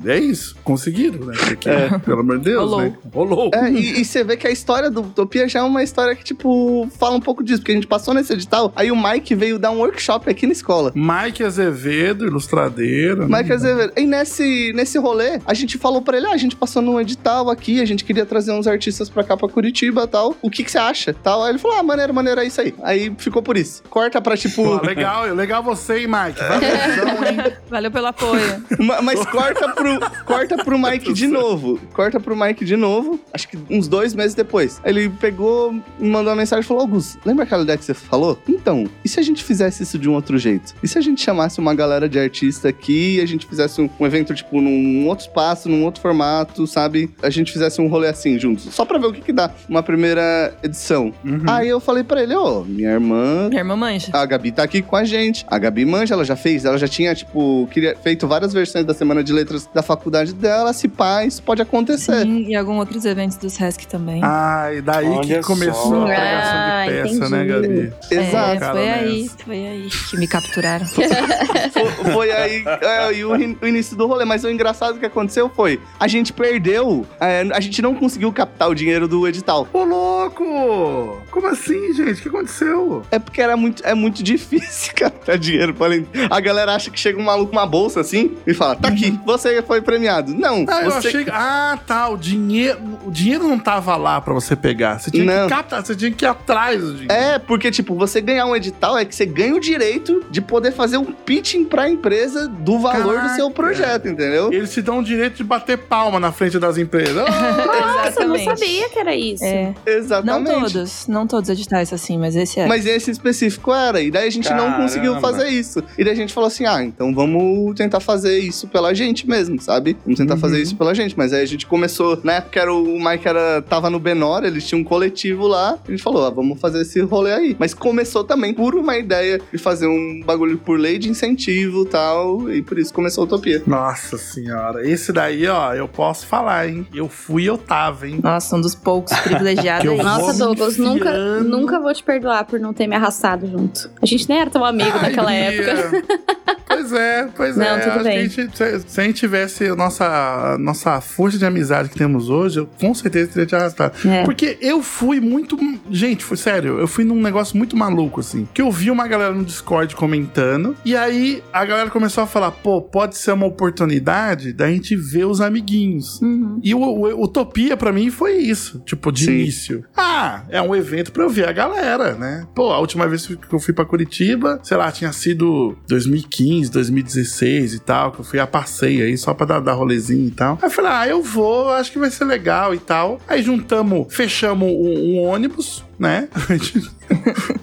É, é isso. Conseguiram, né? Porque, Pelo amor de Deus,
Rolou.
né? Rolou.
É, e, e você vê que a história do Utopia já é uma história que, tipo, fala um pouco disso, porque a gente passou nesse edital, aí o Mike veio dar um workshop aqui na escola.
Mike Azevedo, ilustradeiro. né?
Mike Azevedo. E nesse, nesse rolê, a gente falou pra ele: ah, a gente passou num edital aqui, a gente queria trazer uns artistas pra cá, pra Curitiba e tal. O que que você acha? Tal. Aí ele falou: ah, maneiro, maneiro, é isso aí. Aí ficou por isso. Corta pra, tipo.
Pô, legal, legal você, hein, Mike? Valorzão, hein?
Valeu pelo apoio.
Ma- Mas corta pro, corta pro Mike de novo. Corta pro Mike de novo. Acho que uns dois meses depois. Ele pegou, me mandou uma mensagem e falou: Augusto, lembra aquela ideia que você falou? Então, e se a gente fizesse isso de um outro jeito? E se a gente chamasse uma galera de artista aqui e a gente fizesse um, um evento, tipo, num outro espaço, num outro formato, sabe? A gente fizesse um rolê assim juntos. Só pra ver o que que dá. Uma primeira edição.
Uhum.
Aí eu falei pra ele: Ô, minha irmã
Minha irmã manja.
a Gabi tá aqui com a gente. A Gabi manja, ela já fez, ela já tinha, tipo, queria, feito várias versões da Semana de Letras da faculdade dela. Se pá, isso pode acontecer.
Sim, e alguns outros eventos do Sesc também.
Ah, e daí
Olha
que começou
só.
a pregação
Ah,
de peça,
entendi.
né, Gabi?
Exato.
É, foi
né?
aí, foi aí que me capturaram.
Foi, foi aí, é, o, o início do rolê. Mas o engraçado que aconteceu foi: a gente perdeu, é, a gente não conseguiu captar o dinheiro do edital.
Ô, louco! Como assim, gente? O que aconteceu?
É porque era muito, é muito difícil captar dinheiro. pra além- A galera acha que chega um maluco com uma bolsa assim e fala: tá aqui, você foi premiado. Não,
Ah, eu
você.
achei que... Ah, tá. O dinheiro, o dinheiro não tava lá pra você pegar. Você tinha
Não.
que captar, você tinha que ir atrás do dinheiro.
É, porque, tipo, você ganhar um edital é que você ganha o direito de poder fazer um pitching pra empresa do valor do seu
Caraca.
projeto, entendeu?
Eles te dão o direito de bater palma na frente das empresas.
Nossa, eu não sabia que era isso.
É, não
Exatamente.
todos, não todos editais assim, mas esse é.
Mas esse específico era, e daí a gente não
Caramba.
conseguiu fazer isso. E daí a gente falou assim: ah, então vamos tentar fazer isso pela gente mesmo, sabe? Vamos tentar
Uhum.
fazer isso pela gente. Mas aí a gente começou, na época era o Mike era, tava no Benor, eles tinham um coletivo lá, a gente falou: ah, vamos fazer esse rolê aí. Mas começou também por uma ideia de fazer um bagulho por lei de incentivo e tal, e por isso começou a Utopia.
Nossa senhora. Esse daí, ó, eu posso falar, hein? Eu fui e eu tava, hein?
Nossa, um dos poucos privilegiados aí.
Nossa, Douglas, nunca, nunca vou te perdoar por não ter me arrastado junto. A gente nem era tão amigo
Ai,
naquela
Bia.
época.
Pois é, pois
Não,
é.
tudo bem.
a gente, se, se a gente tivesse a nossa, a nossa força de amizade que temos hoje, eu com certeza teria te arrastado.
É.
Porque eu fui muito. Gente, foi sério, eu fui num negócio muito maluco, assim. Que eu vi uma galera no Discord comentando, e aí a galera começou a falar: pô, pode ser uma oportunidade da gente ver os amiguinhos.
Uhum.
E o, o Utopia, pra mim, foi isso. Tipo, de
Sim.
início. Ah, é um evento pra eu ver a galera, né? Pô, a última vez que eu fui pra Curitiba, sei lá, tinha sido 2015, 2016 e tal, que eu fui a passeio aí, só pra dar, dar rolezinho e tal. Aí eu falei, ah, eu vou, acho que vai ser legal e tal. Aí juntamos, fechamos um, um ônibus, né? A gente,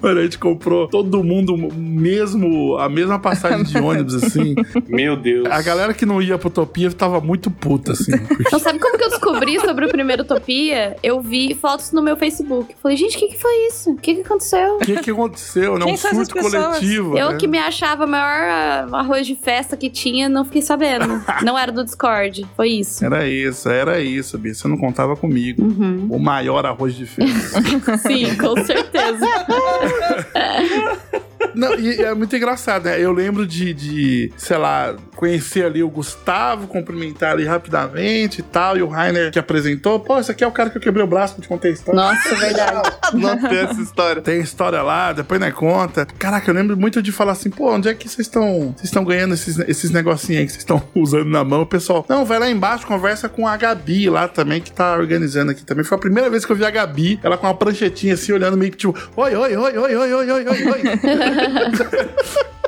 a gente comprou todo mundo mesmo, a mesma passagem de ônibus, assim.
Meu Deus.
A galera que não ia pro Utopia tava muito puta, assim.
Então, sabe como que eu descobri sobre o primeiro Utopia? Eu vi fotos no meu Facebook. Falei, gente, o que, que foi isso? O que, que aconteceu?
O que que aconteceu, né? Um surto coletivo.
Eu
né?
que me achava o maior ah, arroz de festa que tinha, não fiquei sabendo. não era do Discord. Foi isso.
Era isso, era isso, Bia. Você não contava comigo.
Uhum.
O maior arroz de festa.
Sim, com certeza.
Não, e é muito engraçado, né? Eu lembro de, de, sei lá, conhecer ali o Gustavo, cumprimentar ali rapidamente e tal, e o Rainer que apresentou. Pô, esse aqui é o cara que eu quebrei o braço pra te contar a história.
Nossa, é verdade.
Não tem essa história.
Tem história lá, depois na conta. Caraca, eu lembro muito de falar assim, pô, onde é que vocês estão vocês estão ganhando esses, esses negocinhos aí que vocês estão usando na mão? O pessoal, não, vai lá embaixo, conversa com a Gabi lá também, que tá organizando aqui também. Foi a primeira vez que eu vi a Gabi, ela com uma pranchetinha assim, olhando meio que tipo, oi, oi, oi, oi, oi, oi, oi, oi, oi.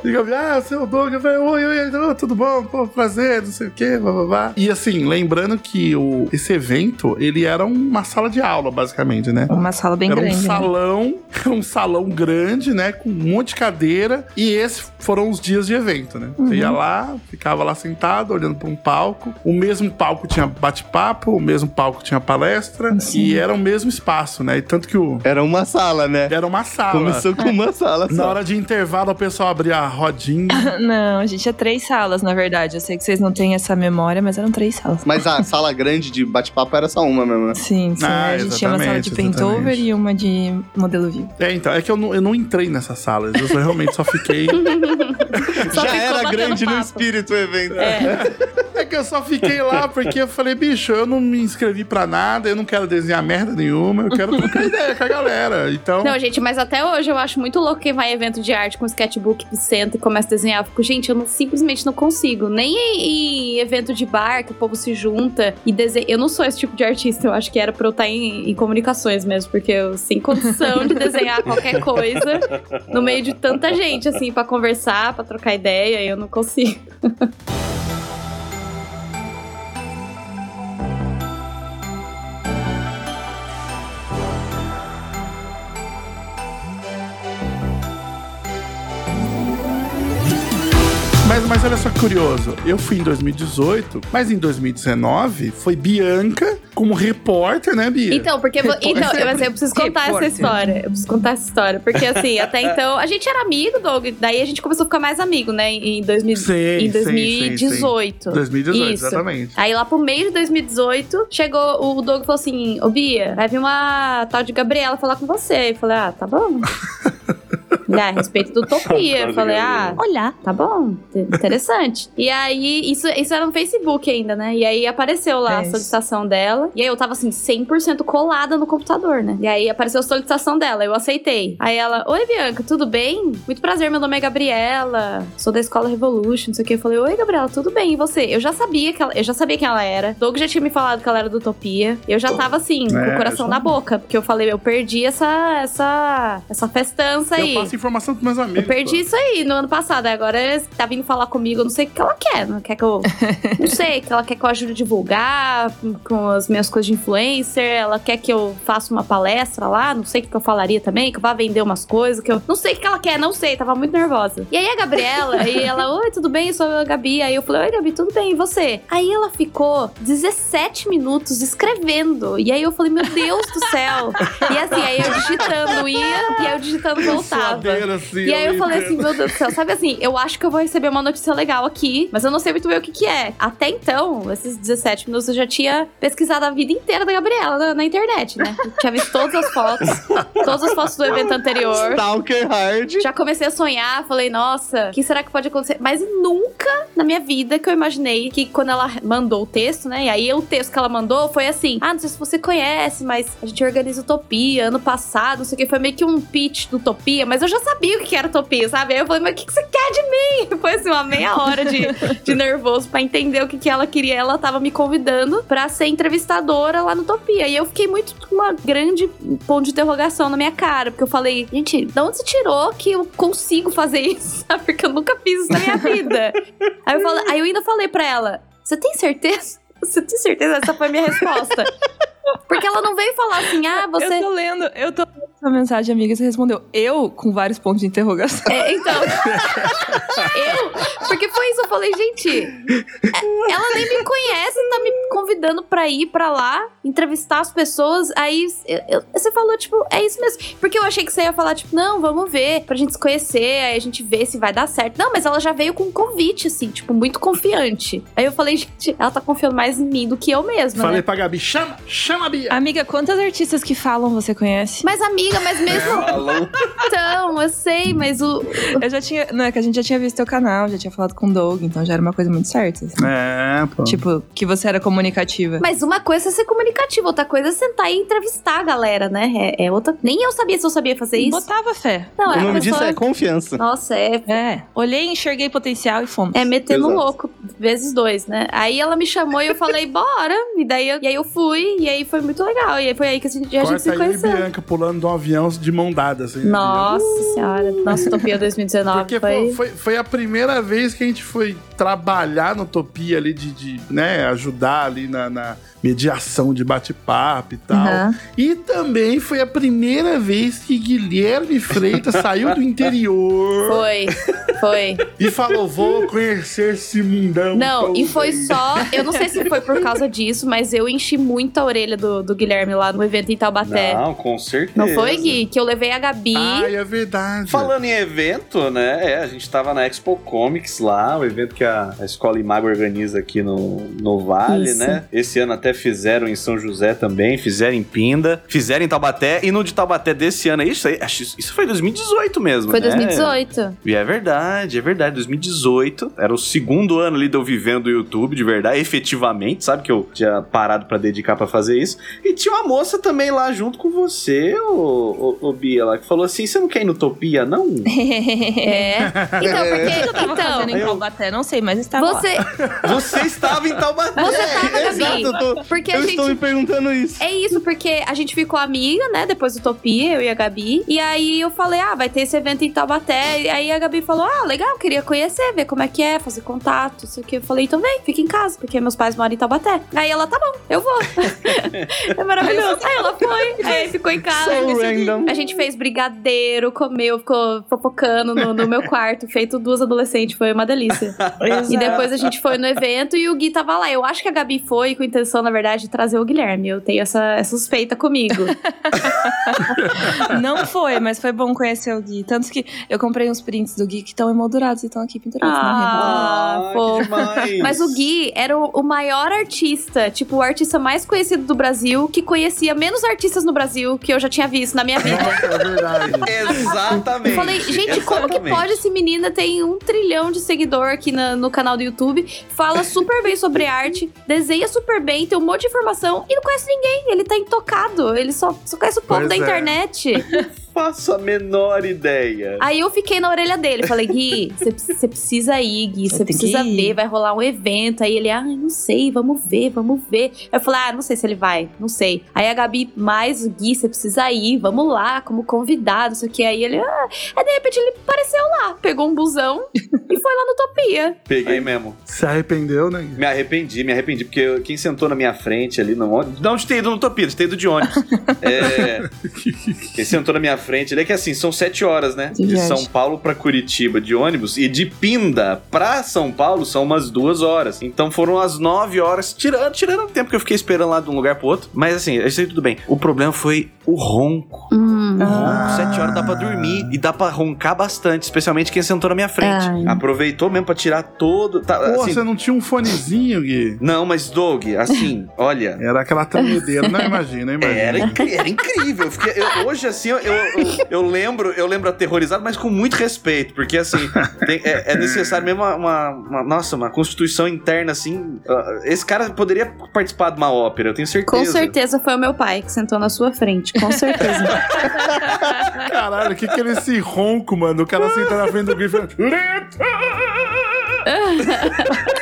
E eu vi, ah, seu Doug, velho, oi, oi, oi, tudo bom? Pô, prazer, não sei o quê, blá. E assim, lembrando que o, esse evento, ele era uma sala de aula, basicamente, né?
Uma sala bem
era
grande.
um
né?
salão, era um salão grande, né? Com um monte de cadeira. E esses foram os dias de evento, né? Você
Uhum.
ia lá, ficava lá sentado, olhando para um palco. O mesmo palco tinha bate-papo, o mesmo palco tinha palestra. E era o mesmo espaço, né? E tanto que o.
Era uma sala, né?
Era uma sala.
Começou com uma sala
Na
só.
hora de intervalo, o pessoal abria a rodinha.
Não, a gente é três salas, na verdade. Eu sei que vocês não têm essa memória, mas eram três salas.
Mas a sala grande de bate-papo era só uma mesmo, né?
Sim, sim.
Ah,
a gente tinha uma sala de
exatamente.
e uma de modelo vivo.
É, então, é que eu não, eu não entrei nessa sala. Eu realmente só fiquei.
Só
Já era grande no
papo.
espírito o evento.
É que eu só fiquei lá porque eu falei, bicho, eu não me inscrevi pra nada, eu não quero desenhar merda nenhuma, eu quero trocar ideia com a galera. Então.
Não, gente, mas até hoje eu acho muito louco quem vai em evento de arte com sketchbook, senta e começa a desenhar. Eu fico, gente, eu não- simplesmente não consigo. Nem em, em evento de bar, que o povo se junta e desenha. Eu não sou esse tipo de artista, eu acho que era pra eu estar em, em comunicações mesmo, porque eu sem condição de desenhar qualquer coisa no meio de tanta gente, assim, pra conversar, pra trocar ideia, eu não consigo.
Mas, mas olha só que curioso. Eu fui em 2018, mas em 2019 foi Bianca como repórter, né, Bia?
Então, porque. vo- Então, eu, mas eu preciso contar essa
Repórter.
história. Eu preciso contar essa história. Porque, assim, até então. A gente era amigo, Doug. Daí a gente começou a ficar mais amigo, né? Em, 2000,
Sim,
em
sim,
2018.
2018,
Isso.
exatamente.
Aí lá pro meio de 2018, chegou o Doug e falou assim: Ô Bia, vai vir uma tal de Gabriela falar com você. Eu falei, ah, tá bom. Ah, a respeito do Utopia. Eu falei, ah,
Olá.
tá bom, te- interessante. E aí, isso, isso era no Facebook ainda, né? E aí apareceu lá a
Isso.
solicitação dela. E aí eu tava assim, 100% colada no computador, né? E aí apareceu a solicitação dela, eu aceitei. Aí ela, oi Bianca, tudo bem? Muito prazer, meu nome é Gabriela, sou da escola Revolution, não sei o que. Eu falei, oi Gabriela, tudo bem? E você? Eu já sabia que ela, eu já sabia quem ela era. Doug já tinha me falado que ela era do Utopia. Eu já tava assim, com
É,
o coração
eu
na boca, porque eu falei, eu perdi essa, essa, essa festança aí.
Eu passo informação pros meus amigos.
Eu perdi
pô.
isso aí no ano passado. Agora ela tá vindo falar comigo, eu não sei o que ela quer. Não quer que eu. não sei, que ela quer que eu ajude a divulgar com- as minhas coisas de influencer. Ela quer que eu faça uma palestra lá. Não sei o que eu falaria também, que eu vá vender umas coisas. que eu Não sei o que ela quer, não sei. Tava muito nervosa. E aí a Gabriela, aí ela, oi, tudo bem? Eu sou a Gabi. Aí eu falei, oi, Gabi, tudo bem? E você? Aí ela ficou 17 minutos escrevendo. E aí eu falei, meu Deus do céu. E assim, aí eu digitando ia, e aí eu digitando voltava.
Assim,
E aí eu falei
entendo.
assim, meu Deus do céu, sabe assim, eu acho que eu vou receber uma notícia legal aqui, mas eu não sei muito bem o que que é. Até então, esses 17 minutos, eu já tinha pesquisado a vida inteira da Gabriela na, na internet, né? tinha visto todas as fotos, todas as fotos do evento anterior.
Stalker Hard.
Já comecei a sonhar, falei, nossa, o que será que pode acontecer? Mas nunca na minha vida que eu imaginei que quando ela mandou o texto, né? E aí o texto que ela mandou foi assim: Ah, não sei se você conhece, mas a gente organiza Utopia ano passado, não sei o que. Foi meio que um pitch do Utopia, mas eu já sabia o que era Utopia, sabe? Aí eu falei, mas o que você quer de mim? Foi assim, uma meia hora de, de nervoso pra entender o que, que ela queria. Ela tava me convidando pra ser entrevistadora lá no Utopia. E eu fiquei muito com uma grande ponto de interrogação na minha cara, porque eu falei, gente, de onde você tirou que eu consigo fazer isso? Sabe? Porque eu nunca fiz isso na minha vida. aí, eu falei, aí eu ainda falei pra ela, você tem certeza? Você tem certeza? Essa foi a minha resposta. Porque ela não veio falar assim, ah,
Eu
você.
tô lendo, eu tô lendo essa mensagem, amiga. Você respondeu eu com vários pontos de interrogação.
É, então. eu. Porque foi isso, eu falei, gente. é- Ela nem me conhece, tá me convidando pra ir pra lá, entrevistar as pessoas. Aí eu- eu- você falou, tipo, é isso mesmo. Porque eu achei que você ia falar, tipo, não, vamos ver, pra gente se conhecer, aí a gente vê se vai dar certo. Não, mas ela já veio com um convite, assim, tipo, muito confiante. Aí eu falei, gente, ela tá confiando mais em mim do que eu mesma.
Falei
né?
pra Gabi, chama, chama Bia!
Amiga, quantas artistas que falam você conhece?
Mas, amiga, mas mesmo
Falou.
então, eu sei, mas o.
Eu já tinha. Não, é que a gente já tinha visto teu canal, já tinha falado com o Doug, então já era uma coisa muito certa. assim.
É, pô.
Tipo, que você era comunicativa.
Mas uma coisa é ser comunicativo, outra coisa é sentar e entrevistar a galera, né? É, é outra. Nem eu sabia se eu sabia fazer isso.
Botava fé.
Não,
O
é
nome disso
pessoa-
é confiança.
Nossa, é.
É. Olhei, enxerguei potencial e fomos.
É metendo
Exato.
louco, vezes dois, né? Aí ela me chamou e eu falei, bora. E daí eu, e aí eu fui, e aí foi muito legal. E aí foi aí que a gente, a gente se
e
conheceu.
Bianca pulando de um avião de mão dada, assim.
Nossa senhora. Nossa, Utopia 2019
Porque
foi.
foi, foi, foi a primeira vez que a gente foi trabalhar no Utopia ali, de, de né, ajudar ali na, na mediação de bate-papo e tal.
Aham.
E também foi a primeira vez que Guilherme Freitas saiu do interior
Foi, foi.
e falou: Vou conhecer esse mundão.
Não, e foi
aí."
só. Eu não sei se foi por causa disso, mas eu enchi muito a orelha do, do Guilherme lá no evento em Taubaté.
Não, com certeza.
Não foi, Gui? Que eu levei a Gabi.
Ai, é verdade.
Falando em evento, né? É, a gente tava na Expo Comics lá, o evento que a, a Escola Imago organiza aqui no, no Vale,
Isso.
né? Esse ano até fizeram em São José também, fizeram em Pinda, fizeram em Taubaté, e no de Taubaté desse ano aí, isso, aí, acho- isso foi 2018 mesmo,
Foi
né?
2018.
E é verdade, é verdade. 2018 era o segundo ano ali de eu vivendo o YouTube, de verdade, efetivamente, sabe? Que eu tinha parado pra dedicar pra fazer isso. E tinha uma moça também lá junto com você, ô, ô, ô Bia, lá, que falou assim: você não quer ir no Utopia, não?
É. Então,
Eu
porque.
tava fazendo em
Então,
Taubaté, não sei, mas estava lá.
você.
Você estava em Taubaté.
Você tava,
Exato, eu, tô,
Porque a
eu estou me
gente.
perguntando isso.
É isso, porque a gente ficou amiga, né? Depois do Utopia, eu e a Gabi. E aí eu falei, ah, vai ter esse evento em Taubaté. E aí a Gabi falou, ah, legal, queria conhecer, ver como é que é, fazer contato, isso aqui. Eu falei, então vem, fica em casa, porque meus pais moram em Taubaté. Aí ela, tá bom, eu vou. é maravilhoso. Aí ela foi, aí ficou em casa.
So random.
A gente fez brigadeiro, comeu, ficou fofocando no, no meu quarto, feito duas adolescentes, foi uma delícia. E depois a gente foi no evento e o Gui tava lá. Eu acho que a Gabi foi com intenção, na verdade, de trazer o Guilherme. Eu tenho essa, essa suspeita comigo.
Não foi, mas foi bom conhecer o Gui. Tanto que eu comprei uns prints do Gui que estão emoldurados e estão aqui pendurados na.
Ah, fofo.
demais.
Mas o Gui era o, o maior artista, tipo, o artista mais conhecido do Brasil, que conhecia menos artistas no Brasil que eu já tinha visto na minha vida.
Nossa, é verdade.
Exatamente.
Eu falei, gente, como que
Exatamente.
pode esse menina tem um trilhão de seguidor aqui na- no canal do YouTube, fala super bem sobre arte, desenha super bem, tem um monte de informação e não conhece ninguém. Ele tá intocado, ele só, só conhece o povo
Pois
da
é.
internet.
Faço a menor ideia.
Aí eu fiquei na orelha dele, falei, Gui, você precisa ir, Gui, você precisa ver, vai rolar um evento. Aí ele, ah, não sei, vamos ver, vamos ver. Aí eu falei, ah, não sei se ele vai, não sei. Aí a Gabi, mais o Gui, você precisa ir, vamos lá, como convidado, isso aqui. Aí ele, ah, aí de repente ele apareceu lá, pegou um busão e foi lá no Topia.
Peguei mesmo.
Se arrependeu, né?
Me arrependi, me arrependi, porque eu- quem sentou na minha frente ali ônibus. Não, de ter ido no Utopia, de ter ido de ônibus. é, quem sentou na minha frente ali é que assim, são sete horas, né?
De
De. São Paulo pra Curitiba de ônibus. E de Pinda pra São Paulo são umas duas horas. Então foram as nove horas, tirando, tirando o tempo que eu fiquei esperando lá de um lugar pro outro. Mas assim, isso aí tudo bem. O problema foi o ronco.
Hum.
Ronco, sete horas dá pra dormir e dá pra roncar bastante, especialmente quem sentou na minha frente.
Ai.
Aproveitou mesmo pra tirar todo. Tá,
Pô,
assim,
você não tinha um fonezinho, Gui?
não, mas Doug, assim, olha.
Era aquela tremedeira. Não, imagina, imagina.
Era, era incrível. Eu fiquei- eu- hoje, assim, eu, eu, eu lembro, eu lembro aterrorizado, mas com muito respeito. Porque, assim, tem- é, é necessário mesmo uma, uma- uma- Nossa, uma constituição interna, assim. ah, Esse cara poderia participar de uma ópera, eu tenho certeza.
Com certeza foi o meu pai que sentou na sua frente, com certeza.
Caralho, o que que é esse ronco, mano? O cara senta na frente do e.
Gente,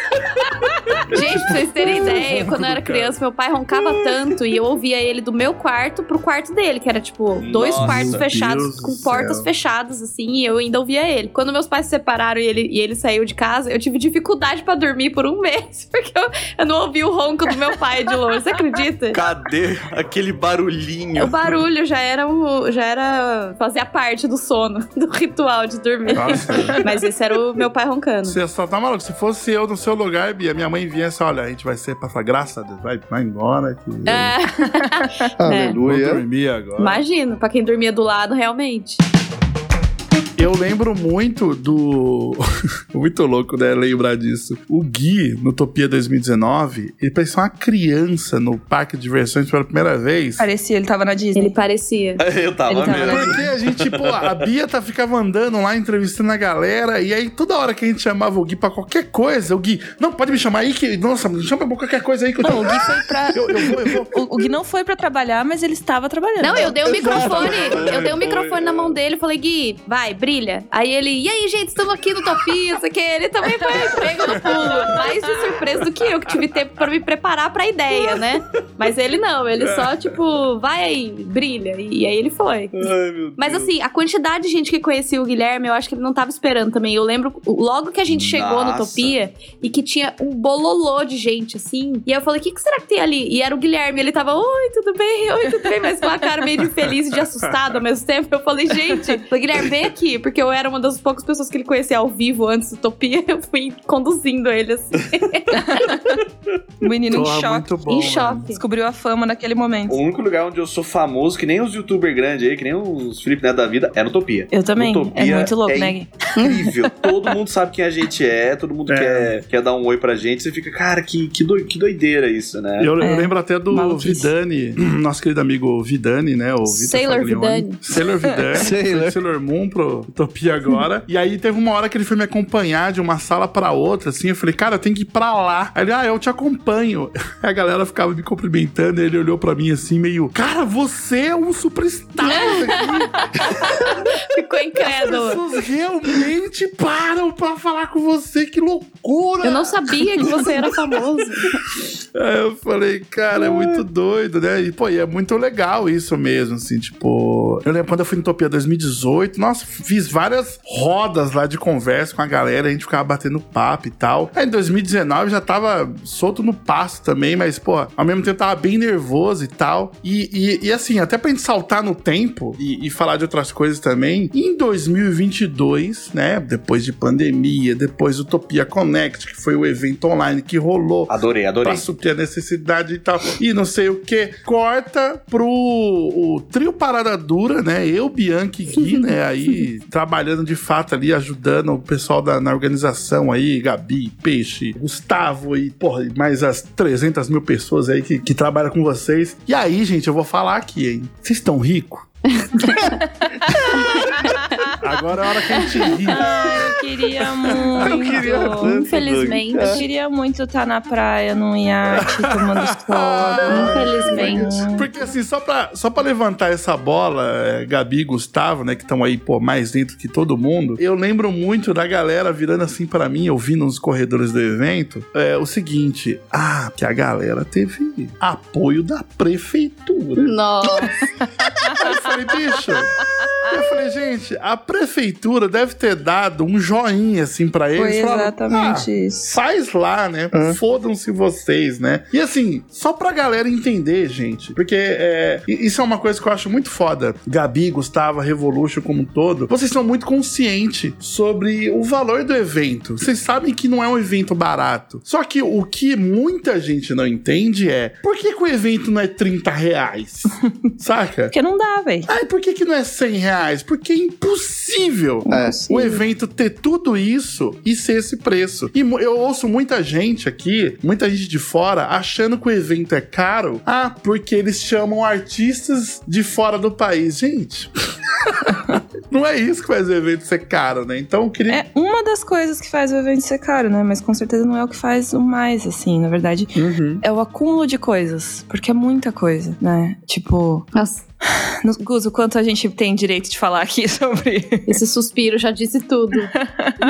pra vocês terem ideia, quando eu era criança, meu pai roncava tanto e eu ouvia ele do meu quarto pro quarto dele, que era tipo dois
Nossa,
quartos
Deus
fechados,
do
com portas fechadas, assim, e eu ainda ouvia ele. Quando meus pais se separaram e ele, e ele saiu de casa, eu tive dificuldade pra dormir por um mês, porque eu, eu não ouvi o ronco do meu pai de longe. Você acredita?
Cadê aquele barulhinho?
O barulho já era um, já era fazia parte do sono, do ritual de dormir.
Nossa.
Mas esse era o meu pai roncando.
Você só tá maluco. Se fosse eu no seu lugar, Bia, minha mãe vinha assim, olha, a gente vai ser passar graça a Deus, vai, vai embora que
É,
vou
Aleluia.
dormir agora.
imagino, pra quem dormia do lado, realmente.
Eu lembro muito do. muito louco, né? Lembrar disso. O Gui, no Utopia 2019, ele parecia uma criança no parque de diversões pela primeira vez.
Parecia, ele tava na Disney.
Ele parecia.
Eu tava
Ele tava
mesmo.
Porque a gente, pô, a Bia tá, ficava andando lá, entrevistando a galera, e aí toda hora que a gente chamava o Gui pra qualquer coisa, o Gui, não, pode me chamar aí, que, nossa, me chama pra qualquer coisa aí que eu
Não,
tô...
o Gui foi pra.
Eu, eu vou, eu vou.
O, o Gui não foi pra trabalhar, mas ele estava trabalhando.
Não, eu dei o
Exato.
microfone. Eu dei o microfone na mão dele e falei, Gui, vai, brilha. Aí ele, e aí, gente, estamos aqui no Topia, isso aqui. Ele também foi pego no pulo. Mais de surpresa do que eu, que tive tempo pra me preparar pra ideia, né? Mas ele não, ele só, tipo, vai aí, brilha. E, aí ele foi.
Ai, meu
Mas assim, a quantidade de gente que conhecia o Guilherme, eu acho que ele não tava esperando também. Eu lembro logo que a gente chegou no
Nossa.
Topia e que tinha um bololô de gente, assim. E aí eu falei, o que, que será que tem ali? E era o Guilherme. Ele tava, oi, tudo bem? Oi, tudo bem? Mas com a cara meio de feliz e de assustado ao mesmo tempo. Eu falei, gente, Guilherme, vem aqui. Porque eu era uma das poucas pessoas que ele conhecia ao vivo antes do Topia. Eu fui conduzindo ele, assim,
O menino em
Pô,
choque.
bom,
em
mano.
choque.
Descobriu a fama naquele momento.
O único lugar onde eu sou famoso, que nem os youtubers grandes aí, que nem os Felipe Neto da vida, é no Utopia.
Eu também.
Utopia
é muito louco,
é
né?
Incrível. todo mundo sabe quem a gente é, todo mundo
É.
quer, quer dar um oi pra gente. Você fica, cara, que, que, doi- que doideira isso, né?
Eu, eu
É,
lembro até do
maluquice.
Vidani, nosso querido amigo Vidani, né? O
Sailor
Faglione.
Vidani.
Sailor Vidani.
Sailor.
Sailor Moon pro Utopia agora. e aí teve uma hora que ele foi me acompanhar de uma sala pra outra, assim. Eu falei, cara, eu tenho que ir pra lá. Aí ele, ah, eu te acompanho. A galera ficava me cumprimentando, e ele olhou pra mim assim, meio, cara, você é um superstar aqui.
Ficou
As
incrédulo.
pessoas realmente param pra falar com você, que loucura!
Eu não sabia que você era famoso.
Aí eu falei, cara, é muito doido, né? E, pô, e é muito legal isso mesmo, assim, tipo... Eu lembro quando eu fui no Topia 2018, nossa, fiz várias rodas lá de conversa com a galera, a gente ficava batendo papo e tal. Aí em 2019 já tava solto no passo também, mas, pô, ao mesmo tempo tava bem nervoso e tal. E, e, e, assim, até pra gente saltar no tempo e, e falar de outras coisas também, em 2022, né, depois de pandemia, depois Utopia Connect, que foi o evento online que rolou,
Adorei, adorei.
pra suprir a necessidade e tal. E não sei o que. Corta pro o trio Parada Dura, né? Eu, Bianca e Gui, né? Aí trabalhando de fato ali, ajudando o pessoal da, na organização aí, Gabi, Peixe, Gustavo e, porra, e mais as 300 mil pessoas aí que, que trabalham com vocês. E aí, gente, eu vou falar aqui, hein? Vocês estão ricos? Agora é a hora que a gente ri.
Ai, eu queria muito.
Eu queria tanto,
Infelizmente.
Eu queria muito estar na praia, num iate, tomando sol.
Infelizmente.
Porque assim, só pra, só pra levantar essa bola, é, Gabi e Gustavo, né, que estão aí, pô, mais dentro que todo mundo, eu lembro muito da galera virando assim pra mim, vi nos corredores do evento, é o seguinte, ah, que a galera teve apoio da prefeitura.
Nossa.
Eu falei, bicho. Eu falei, gente, a prefeitura deve ter dado um joinha assim pra eles.
Foi
Falaram,
exatamente
"Ah,
isso.
Faz lá, né? Fodam-se vocês, né? E assim, só pra galera entender, gente, porque é, isso é uma coisa que eu acho muito foda. Gabi, Gustavo, Revolution como um todo, vocês são muito conscientes sobre o valor do evento. Vocês sabem que não é um evento barato. Só que o que muita gente não entende é por que, que o evento não é 30 reais? Saca?
Porque não dá, velho.
Ai, por que, que não é 100 reais? Porque é impossível
É.
o evento ter tudo isso e ser esse preço. E eu ouço muita gente aqui, muita gente de fora, achando que o evento é caro. Ah, porque eles chamam artistas de fora do país. Gente. Não é isso que faz o evento ser caro, né? Então eu queria.
É uma das coisas que faz o evento ser caro, né? Mas com certeza não é o que faz o mais, assim. Na verdade,
Uhum.
é o acúmulo de coisas. Porque é muita coisa, né? Tipo,
Nossa,
no- Gus, o quanto a gente tem direito de falar aqui sobre.
esse suspiro já disse tudo.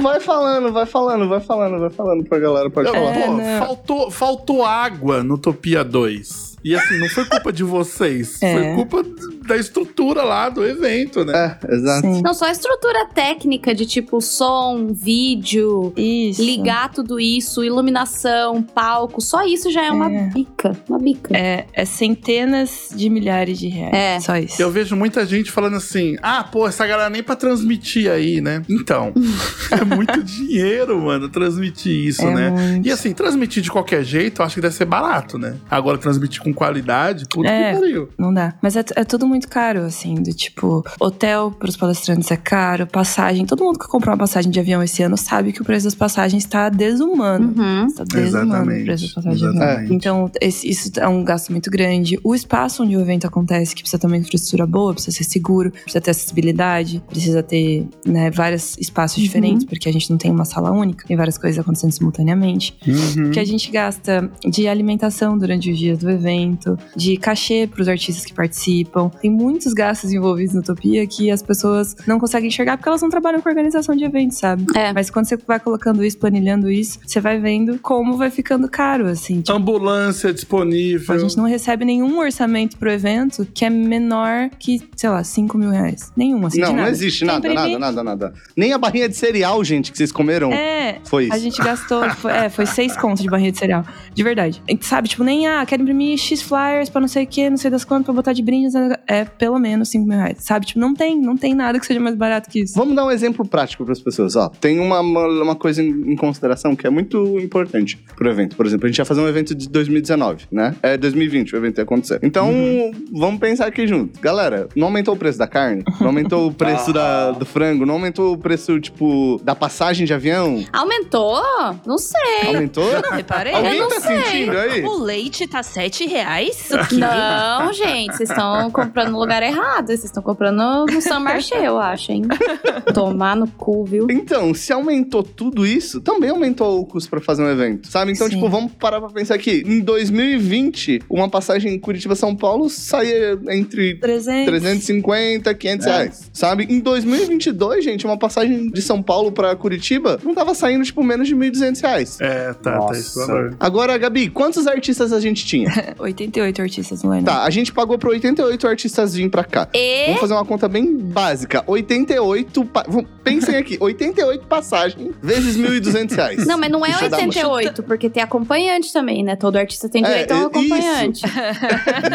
Vai falando, vai falando, vai falando, vai falando pra galera, pode falar.
pô, faltou, faltou água no Topia 2. E assim, não foi culpa de vocês.
É.
Foi culpa da estrutura lá do evento, né?
É, exato.
Sim.
Não, só a estrutura técnica de tipo som, vídeo,
Isso.
ligar tudo isso, iluminação, palco, só isso já é uma
É.
bica. Uma bica.
É, é centenas de milhares de reais.
É.
Só isso.
Eu vejo muita gente falando assim: ah, pô, essa galera nem pra transmitir aí, né? Então, é muito dinheiro, mano, transmitir isso,
É
né?
muito.
E assim, transmitir de qualquer jeito, eu acho que deve ser barato, né? Agora, transmitir com qualidade, puta
É.
que pariu.
Não dá. Mas é, é tudo muito caro, assim, do tipo, hotel pros palestrantes é caro, passagem. Todo mundo que comprou uma passagem de avião esse ano sabe que o preço das passagens tá desumano.
Uhum.
Tá desumano o preço das passagens de avião.
Exatamente.
Então, esse- isso é um gasto muito grande. O espaço onde o evento acontece, que precisa ter uma infraestrutura boa, precisa ser seguro, precisa ter acessibilidade, precisa ter né, vários espaços diferentes, porque a gente não tem uma sala única, tem várias coisas acontecendo simultaneamente
Uhum.
que a gente gasta de alimentação durante os dias do evento, de cachê para os artistas que participam. Tem muitos gastos envolvidos na Utopia que as pessoas não conseguem enxergar porque elas não trabalham com organização de eventos, sabe?
É.
Mas quando você vai colocando isso, planilhando isso, você vai vendo como vai ficando caro, assim. Tipo,
Ambulância disponível.
a gente não recebe nenhum orçamento pro evento que é menor que, sei lá, 5 mil reais. Nenhum, assim, de
Não, não existe nada,
imprimir?
nada, nada, nada. Nem a barrinha de cereal, gente, que vocês comeram.
É,
Foi isso.
a gente gastou, foi, é, foi seis contos de barrinha de cereal. De verdade. Sabe, tipo, nem, ah, quero imprimir X flyers pra não sei o que, não sei das quantas, pra botar de brinde. É pelo menos 5 mil reais. Sabe, tipo, não tem, não tem nada que seja mais barato que isso.
Vamos dar um exemplo prático para as pessoas. Ó, tem uma, uma, uma coisa em, em consideração que é muito importante pro evento. Por exemplo, a gente ia fazer um evento de 2019, né? É 2020 o evento ia acontecer. Então, vamos pensar aqui junto. Galera, não aumentou o preço da carne? Não aumentou o preço da, do frango? Não aumentou o preço, tipo, da passagem de avião?
Aumentou? Não sei.
Aumentou?
Eu não reparei.
Alguém
não
tá
sei.
sentindo aí?
O leite tá 7 reais?
Não, gente, vocês estão comprando no lugar errado. Vocês estão comprando no São Marché, eu acho, hein? Tomar no cu, viu?
Então, se aumentou tudo isso, também aumentou o custo pra fazer um evento, sabe? Então,
Sim.
tipo, vamos parar pra pensar aqui. Em 2020, uma passagem Curitiba-São Paulo saía entre
300.
350, 500
É.
reais, sabe? Em 2022, gente, uma passagem de São Paulo pra Curitiba não tava saindo, tipo, menos de 1.200 reais.
É, tá, tá
Nossa.
esse valor.
Agora, Gabi, quantos artistas a gente tinha?
88 artistas no
tá, a gente pagou pra 88 artistas virem pra cá.
E
Vamos fazer uma conta bem básica. 88. Pa... Pensem aqui: 88 passagens vezes 1.200 reais.
Não, mas não é
Deixa eu dar uma-
88, porque tem acompanhante também, né? Todo artista tem
É,
direito a um acompanhante.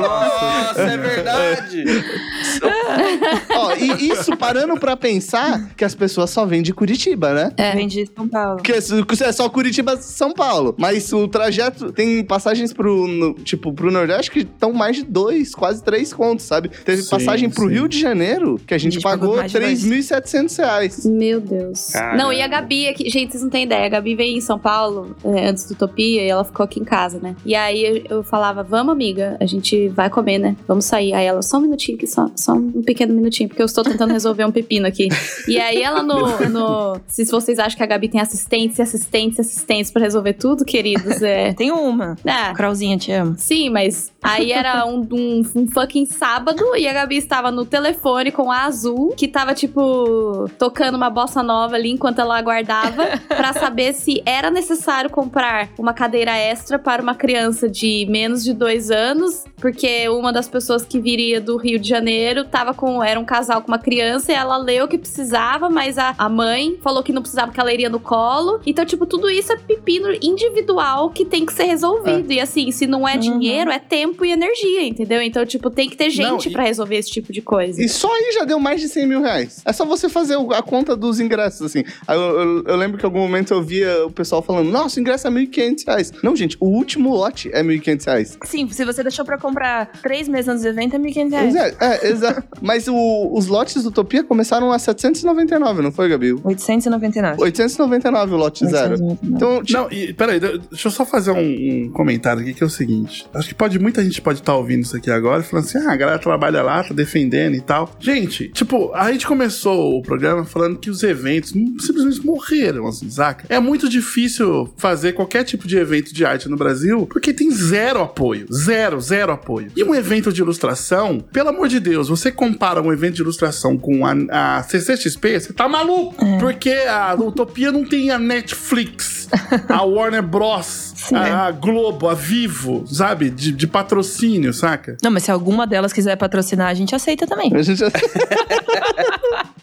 Nossa, é verdade.
Ó, e isso parando pra pensar que as pessoas só vêm de Curitiba, né?
É.
Vem de São Paulo.
Porque isso é só Curitiba São Paulo. Mas o trajeto tem passagens pro, no- tipo, pro Nordeste que estão mais de dois, quase três contos, sabe? Teve
Sim,
passagem pro
sim.
Rio de Janeiro que a gente,
A gente pagou
pagou
mais de dois.
3.700 reais.
Meu Deus.
Caramba.
Não, e a Gabi aqui. Gente, vocês não têm ideia. A Gabi veio em São Paulo é, antes do Utopia e ela ficou aqui em casa, né? E aí eu, eu falava, vamos, amiga, a gente vai comer, né? Vamos sair. Aí ela, só um minutinho aqui, só, só um pequeno minutinho, porque eu estou tentando resolver um pepino aqui. E aí ela no. no se vocês acham que a Gabi tem assistentes, assistentes, assistentes pra resolver tudo, queridos, é.
Tem uma.
Ah,
Crauzinha, te amo.
Sim, mas aí era um, um, um fucking sábado e a Gabi estava no telefone com a Azul, que tava, tipo, tocando uma bossa nova ali enquanto ela aguardava, pra saber se era necessário comprar uma cadeira extra para uma criança de menos de dois anos, porque uma das pessoas que viria do Rio de Janeiro tava com. Era um casal com uma criança e ela leu que precisava, mas a, a mãe falou que não precisava porque ela iria no colo. Então, tipo, tudo isso é pepino individual que tem que ser resolvido. E assim, se não é
Uhum.
dinheiro, é tempo e energia, entendeu? Então, tipo, tem que ter gente
Não,
pra resolver esse tipo de coisa.
E só aí já deu mais de 100 mil reais. É só você fazer a conta dos ingressos, assim. Eu, eu- eu lembro que em algum momento eu via o pessoal falando, nossa, o ingresso é 1.500 reais. Não, gente, o último lote é 1.500 reais.
Sim, se você deixou pra comprar três meses antes do evento, é 1.500
Pois
reais.
é, é, exato. Mas o- os lotes do Utopia começaram a 799, não foi, Gabi?
899.
899 o lote zero.
899.
Então, tipo,
Não, e peraí, de- deixa eu só fazer um, um comentário aqui que é o seguinte. Acho que pode, muita gente pode estar ouvindo isso aqui agora falando assim: ah, a galera trabalha lá, tá defendendo e tal. Gente, tipo, a gente começou o programa falando que os eventos simplesmente morreram, assim, saca? É muito difícil fazer qualquer tipo de evento de arte no Brasil porque tem zero apoio. Zero, zero apoio. E um evento de ilustração, pelo amor de Deus, você compara um evento de ilustração com a, a CCXP, você tá maluco. Porque a Utopia não tem a Netflix, a Warner Bros,
Sim.
a, a Globo, a Vivo, sabe? De, de patrocínio, saca?
Não, mas se alguma delas quiser patrocinar, a gente aceita também.
a gente já...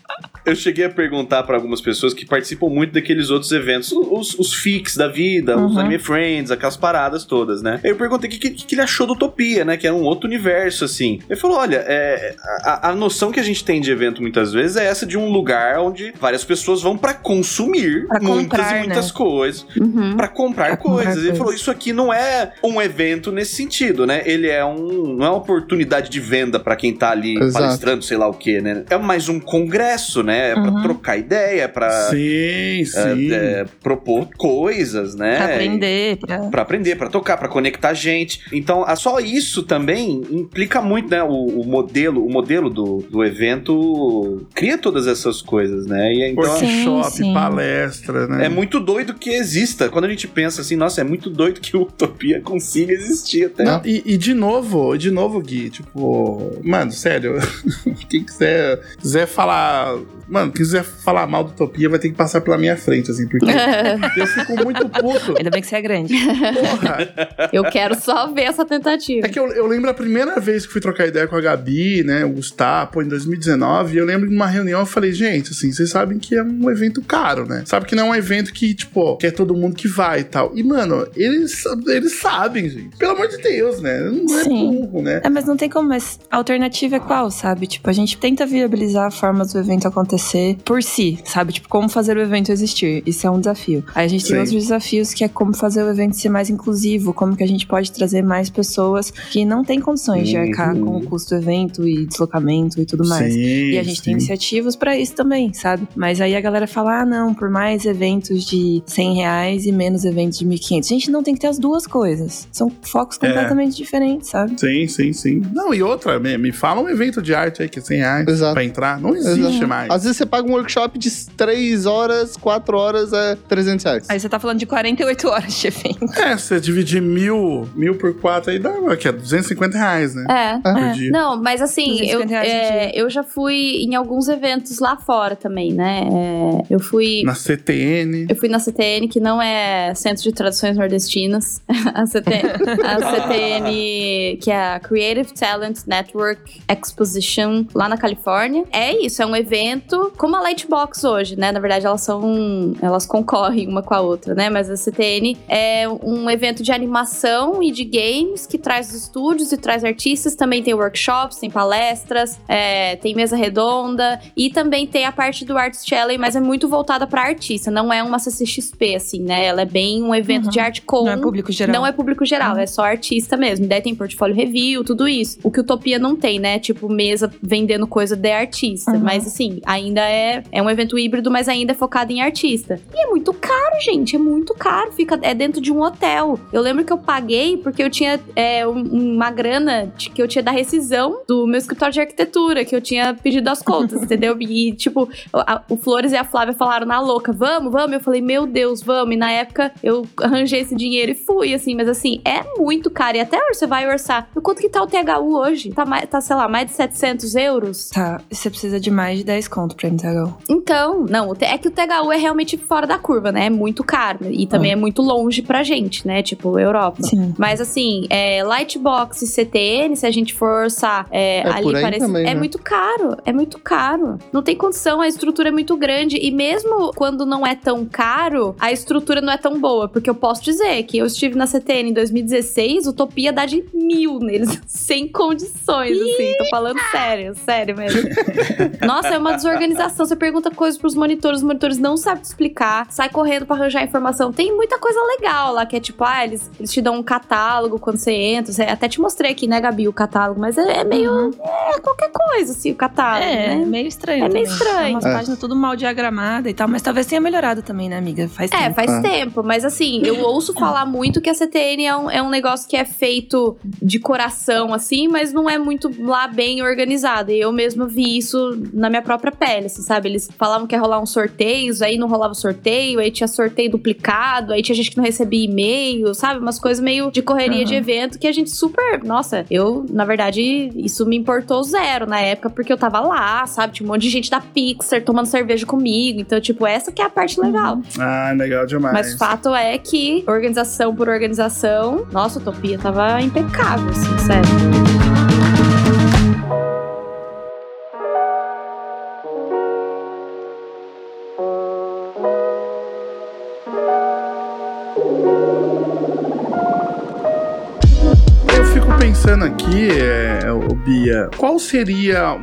eu cheguei a perguntar pra algumas pessoas que participam muito daqueles outros eventos, os, os fix da vida, os
Uhum.
anime friends, aquelas paradas todas, né? Eu perguntei o que, que, que ele achou do Utopia, né? Que era um outro universo, assim. Ele falou: olha, é, a, a noção que a gente tem de evento muitas vezes é essa de um lugar onde várias pessoas vão pra consumir
Pra
muitas
comprar,
e muitas
né?
coisas.
Uhum.
Pra comprar
Pra comprar
coisas. Ele
coisas.
falou: isso aqui não é um evento nesse sentido, né? Ele é um. Não é uma oportunidade de venda pra quem tá ali
Exato.
palestrando, sei lá o quê, né? É mais um congresso, né? É pra
Uhum.
trocar ideia, é pra
Sim, sim.
é, propor coisas, né?
Pra aprender, pra...
Pra aprender, pra tocar, pra conectar gente. Então, a- só isso também implica muito, né? O, o modelo, o modelo do, do evento cria todas essas coisas, né? E então
Sim,
Workshop,
sim.
palestra, né?
é muito doido que exista. Quando a gente pensa assim, nossa, é muito doido que o Utopia consiga existir até.
Não, e, e de novo, de novo, Gui, tipo, mano, sério, quem quiser, quiser falar, mano, quem quiser falar mal do Utopia vai ter que passar pela minha frente, assim, porque eu fico muito puto.
Ainda bem que você é grande.
Porra,
Eu quero só ver essa tentativa.
é que eu, eu lembro a primeira vez que fui trocar ideia com a Gabi, né, o Gustavo, em 2019, eu lembro de uma reunião, eu falei, gente, assim, vocês sabem que é um evento caro, né? Sabe que não é um evento que, tipo, que é todo mundo que vai e tal. E, mano, eles, eles sabem, gente. Pelo amor de Deus, né? Não é
Sim.
burro, né?
É, mas não tem como, mas a alternativa é qual, sabe? Tipo, a gente tenta viabilizar formas do evento acontecer por si, sabe? Tipo, como fazer o evento existir. Isso é um desafio. Aí a gente tem
Sim.
outros desafios que é como fazer o evento ser mais inclusivo, como que a gente pode trazer mais pessoas que não têm condições de arcar
Uhum.
com o custo do evento e deslocamento e tudo mais.
Sim,
E a gente tem
sim.
iniciativas pra isso também, sabe? Mas aí a galera fala: ah, não, por mais eventos de 100 reais e menos eventos de 1.500. Gente, não tem que ter as duas coisas. São focos
É.
completamente diferentes, sabe?
Sim, sim, sim. Não, e outra, me, me fala um evento de arte aí que é 100 reais
Exato.
pra entrar. Não existe
Exato.
mais.
Às vezes você paga um workshop de 3 horas, 4 horas, é 300 reais.
Aí você tá falando de 48 horas de evento.
É, você dividir mil, mil por quatro aí dá, que é 250 reais, né?
É.
Dia.
Não, mas assim, eu,
250 reais
é, eu já fui em alguns eventos lá fora também, né? É, eu fui.
Na CTN.
Eu fui na CTN, que não é Centro de Tradições Nordestinas. A, CT, a CTN, que é a Creative Talent Network Exposition, lá na Califórnia. É isso, é um evento como a Lightbox hoje, né? Na verdade, elas são. Elas concorrem uma com a outra, né? Mas a CTN é um evento de animação e de games que traz os estúdios e traz artistas. Também tem workshops, tem palestras, é, tem mesa redonda e também tem a parte do Arts Challenge, mas é muito voltada pra artista, não é uma CCXP, assim, né? Ela é bem um evento
Uhum.
de arte com.
Não é público geral.
Não é público geral, é só artista mesmo. Daí tem portfólio review, tudo isso. O que Utopia não tem, né? Tipo, mesa vendendo coisa de artista.
Uhum.
Mas assim, ainda é, é um evento híbrido, mas ainda é focado em artista. E é muito caro, gente. É muito caro. Fica, é dentro de um hotel. Eu lembro que eu paguei porque eu tinha é, um- uma grana de- que eu tinha da rescisão do meu escritório de arquitetura, que eu tinha pedido as contas, entendeu? E, tipo, a- o Flores e a Flávia falaram na louca, vamos, vamos. Eu falei, meu Deus, vamos. E na época eu arranjei esse dinheiro e fui, assim. Mas assim, é muito caro. E até você vai orçar. E Quanto que tá o THU hoje? Tá, tá sei lá, mais de 700 euros?
Tá, você precisa de mais de 10 conto MTHU.
Então, não, é que o THU é realmente fora da curva, né? É muito caro. E também é muito longe pra gente, né? Tipo, Europa.
Sim.
Mas assim, é, Lightbox e CTN, se a gente for orçar é,
É
ali
por aí
parece.
também,
é
né?
muito caro. É muito caro. Não tem condição, a estrutura é muito grande. E mesmo quando não é tão caro, a estrutura não é tão boa. Porque eu posso dizer que eu estive na CTN em 2016, Utopia dá de mil neles. Sem condições, assim. Tô falando sério, sério mesmo. Nossa, é uma desorganização. Você pergunta coisas pros monitores, os monitores não sabem te explicar, sai correndo pra arranjar informação. Tem muita coisa legal lá, que é tipo, ah, eles, eles te dão um catálogo quando você entra. Você- até te mostrei aqui, né, Gabi, o catálogo, mas é, é meio. É qualquer coisa, assim, o catálogo,
É,
né?
meio estranho.
É meio estranho.
Umas
É.
páginas tudo mal diagramadas e tal, mas talvez tenha melhorado também, né, amiga? Faz
É,
tempo.
faz
Ah.
tempo, mas assim, eu ouço falar muito que a CTN é um, é um negócio que é feito de coração, assim, mas não é muito lá bem organizado. E eu mesma vi isso na minha própria pele, assim, sabe? Eles falavam que ia rolar uns sorteios, aí não rolava sorteio, aí tinha sorteio duplicado, aí tinha gente que não recebia e-mail, sabe? Umas coisas meio de correria de
Aham.
evento que a gente super. Nossa, eu, na verdade, isso me importou zero na época, porque eu tava lá, sabe? Tinha um monte de gente da Pixar tomando cerveja comigo. Então, tipo, essa que é a parte legal.
Ah, legal demais.
Mas fato é que, organização por organização, nossa, a Utopia tava impecável, assim, sério.
Pensando aqui, é, ô, Bia, qual seria,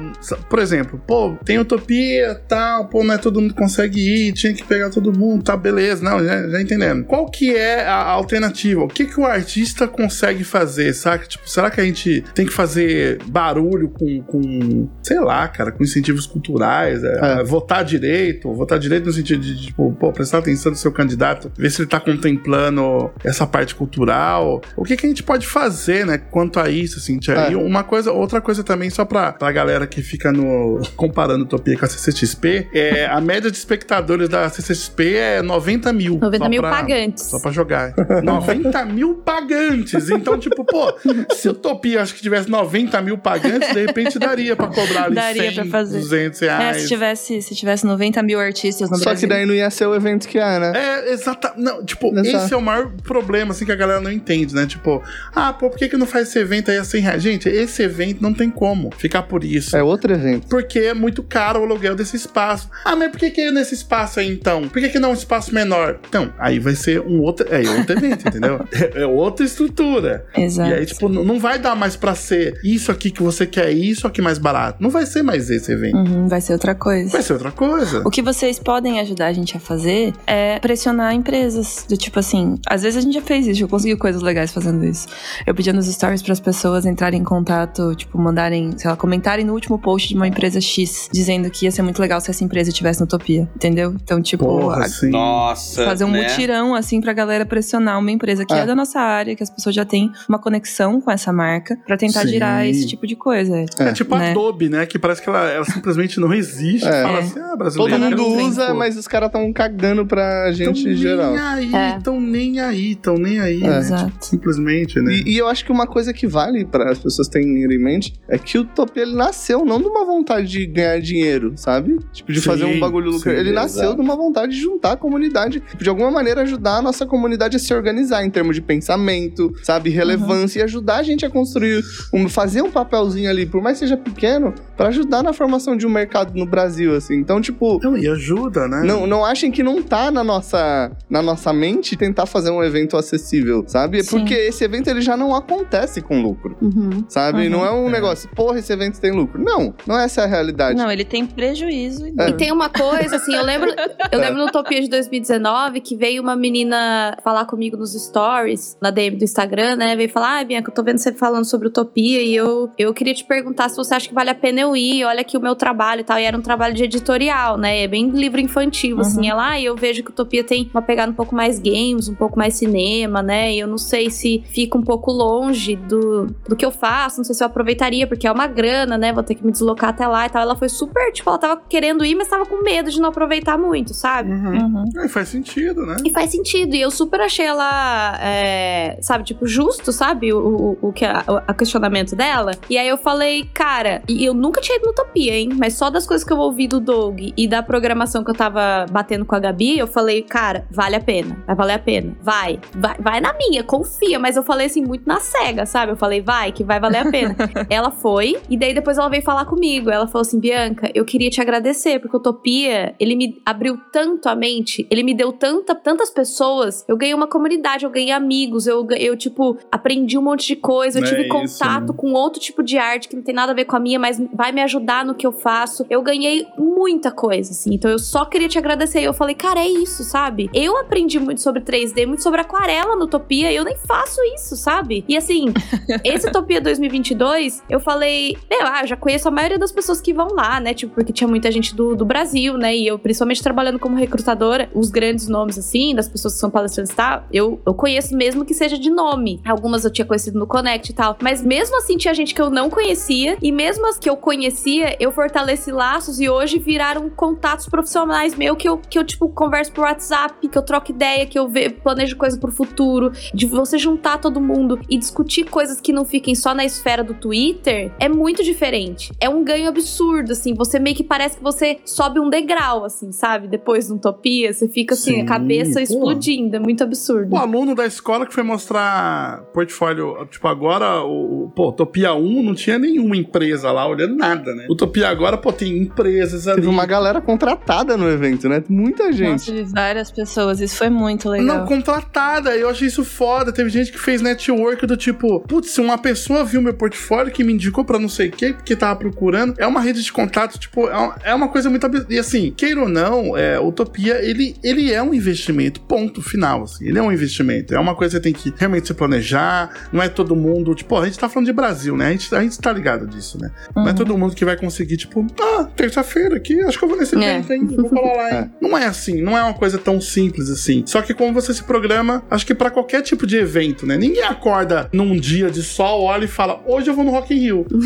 por exemplo, pô, tem utopia, tal, pô, não é todo mundo consegue ir, tinha que pegar todo mundo, tá, beleza, não, já, já entendendo. Qual que é a alternativa? O que que o artista consegue fazer, saca? Tipo, será que a gente tem que fazer barulho com, com sei lá, cara, com incentivos culturais, é,
É.
votar direito, votar direito no sentido de, tipo, pô, prestar atenção no seu candidato, ver se ele tá contemplando essa parte cultural. O que que a gente pode fazer, né, quanto a isso, assim, tia?
É.
E uma coisa, outra coisa também, só pra, pra galera que fica no comparando Utopia com a CCXP, é, a média de espectadores da CCXP é 90 mil.
90
só
mil
pra-
pagantes.
Só pra jogar. 90 mil pagantes. Então, tipo, pô, se o Utopia acho que tivesse 90 mil pagantes, de repente daria pra cobrar ali
Daria
100,
pra fazer.
200
É,
reais.
se tivesse, se tivesse 90 mil artistas no
Só
Brasil.
que daí não ia ser o evento que é, né?
É, exata. Não, tipo,
Exato.
esse é o maior problema, assim, que a galera não entende, né? Tipo, ah, pô, por que, que não faz esse evento aí a 100 reais? Gente, esse evento não tem como ficar por isso.
É outro evento.
Porque é muito caro o aluguel desse espaço. Ah, mas por que, que é nesse espaço aí então? Por que, que não um espaço menor? Então, aí vai ser um outro. É outro evento, entendeu? É, é outra estrutura.
Exato.
E aí, tipo, não vai dar mais pra ser isso aqui que você quer, isso aqui mais barato. Não vai ser mais esse evento.
Uhum, vai ser outra coisa.
Vai ser outra coisa.
O que vocês podem ajudar a gente a fazer é pressionar empresas. Do tipo assim, às vezes a gente já fez isso, já conseguiu coisas legais fazendo isso. Eu pedia nos stories para as pessoas entrarem em contato, tipo, mandarem, sei lá, comentarem no último post de uma empresa X, dizendo que ia ser muito legal se essa empresa tivesse no Utopia, entendeu? Então, tipo,
Porra,
a-.
Nossa.
fazer um
né?
mutirão, assim, pra galera pressionar uma empresa que é.
É.
da nossa área, que as pessoas já têm uma conexão com essa marca, pra tentar
Sim.
girar esse tipo de coisa.
É, tipo a
né?
Adobe, né? Que parece que ela, ela simplesmente não existe.
É.
Fala
É.
assim, ah,
Todo mundo usa, mas os caras tão cagando pra gente
tão
em geral.
nem aí,
É.
tão nem aí, tão nem aí.
É.
né?
Exato.
Simplesmente, né?
E, e eu acho que uma coisa que vale para as pessoas terem em mente é que o Utopia ele nasceu não de uma vontade de ganhar dinheiro, sabe? Tipo, de
Sim,
fazer um bagulho lucrativo. Ele nasceu
exato.
de uma vontade de juntar a comunidade, tipo, de alguma maneira ajudar a nossa comunidade a se organizar em termos de pensamento, sabe? Relevância e ajudar a gente a construir, um, fazer um papelzinho ali, por mais que seja pequeno, para ajudar na formação de um mercado no Brasil, assim. Então, tipo,
Não, e ajuda, né?
não, não achem que não tá na nossa, na nossa mente tentar fazer um evento acessível, sabe?
Sim.
Porque esse evento ele já não acontece com lucro,
Uhum.
sabe?
Uhum.
Não é um negócio, porra, esse evento tem lucro. Não, não essa é a realidade.
Não, ele tem prejuízo.
É.
E tem uma coisa, assim, eu lembro, eu lembro no Utopia de 2019 que veio uma menina falar comigo nos stories, na DM do Instagram, né? Veio falar, ah, Bianca, eu tô vendo você falando sobre Utopia e eu, eu queria te perguntar se você acha que vale a pena eu ir, olha aqui o meu trabalho e tal. E era um trabalho de editorial, né? É bem livro infantil, assim. Ela, ah, eu vejo que Utopia tem uma pegada um pouco mais games, um pouco mais cinema, né? E eu não sei se fica um pouco longe do, do que eu faço, não sei se eu aproveitaria, porque é uma grana, né? Vou ter que me deslocar até lá e tal. Ela foi super, tipo, ela tava querendo ir, mas tava com medo de não aproveitar muito, sabe?
Uhum.
Uhum.
É, faz sentido, né?
E faz sentido. E eu super achei ela, é, sabe, tipo, justo, sabe? O, o, o que a, a questionamento dela. E aí eu falei, cara, e eu nunca tinha ido no Utopia, hein? Mas só das coisas que eu ouvi do Doug e da programação que eu tava batendo com a Gabi, eu falei, cara, vale a pena. Vai valer a pena. Vai. Vai, vai na minha, confia. Mas eu falei assim, muito na cega, sabe? Eu falei, vai, que vai valer a pena. ela foi, e daí depois ela veio falar comigo. Ela falou assim, Bianca, eu queria te agradecer, porque o Utopia, ele me abriu tanto a mente, ele me deu tanta, tantas pessoas. Eu ganhei uma comunidade, eu ganhei amigos, eu, eu tipo, aprendi um monte de coisa, eu
É
tive
isso,
contato
né?
com outro tipo de arte que não tem nada a ver com a minha, mas vai me ajudar no que eu faço. Eu ganhei muita coisa, assim. Então eu só queria te agradecer. E eu falei, cara, é isso, sabe? Eu aprendi muito sobre 3D, muito sobre aquarela no Utopia, e eu nem faço isso, sabe? E assim, esse Utopia 2022, eu falei, meu, ah, eu já conheço a maioria das pessoas que vão lá, né? Tipo, porque tinha muita gente do, do Brasil, né? E eu, principalmente trabalhando como recrutadora, os grandes nomes, assim, das pessoas que são palestrantes e tal, eu, eu conheço mesmo que seja de nome. Algumas eu tinha conhecido no Connect e tal. Mas mesmo assim, tinha gente que eu não conhecia. E mesmo as que eu conhecia, eu fortaleci laços e hoje viraram contatos profissionais meu que eu, que eu tipo, converso por WhatsApp, que eu troco ideia, que eu ve, planejo coisa pro futuro. De você juntar todo mundo e discutir coisas que não fiquem só na esfera do Twitter é muito diferente. É um ganho absurdo, assim. Você meio que parece que você sobe um degrau, assim, sabe? Depois do Utopia, você fica assim,
Sim,
a cabeça
pô.
explodindo. É muito absurdo.
O aluno da escola que foi mostrar portfólio, tipo, agora, o, o- pô, Utopia 1 não tinha nenhuma empresa lá olhando nada, né? Utopia agora, pô, tem empresas ali.
Teve uma galera contratada no evento, né? Muita gente.
Nossa, várias pessoas. Isso foi muito legal.
Não, contratada. Eu achei isso foda. Teve gente que fez network do tipo, putz, se uma pessoa viu meu portfólio que me indicou pra não sei o que, porque tava procurando, é uma rede de contato, tipo, é uma, é uma coisa muito absurda. E assim, queira ou não, é, Utopia, ele, ele é um investimento, ponto final, assim. Ele é um investimento. É uma coisa que você tem que realmente se planejar. Não é todo mundo, tipo, a gente tá falando de Brasil, né? A gente, a gente tá ligado disso, né? Não é todo mundo que vai conseguir, tipo, ah, terça-feira aqui, acho que eu vou nesse
É.
evento, hein? Vou colar lá, hein? Não é assim, não é uma coisa tão simples assim. Só que como você se programa, acho que pra qualquer tipo de evento, né? Ninguém acorda num dia de sol, olha e fala, hoje eu vou no Rock in Rio.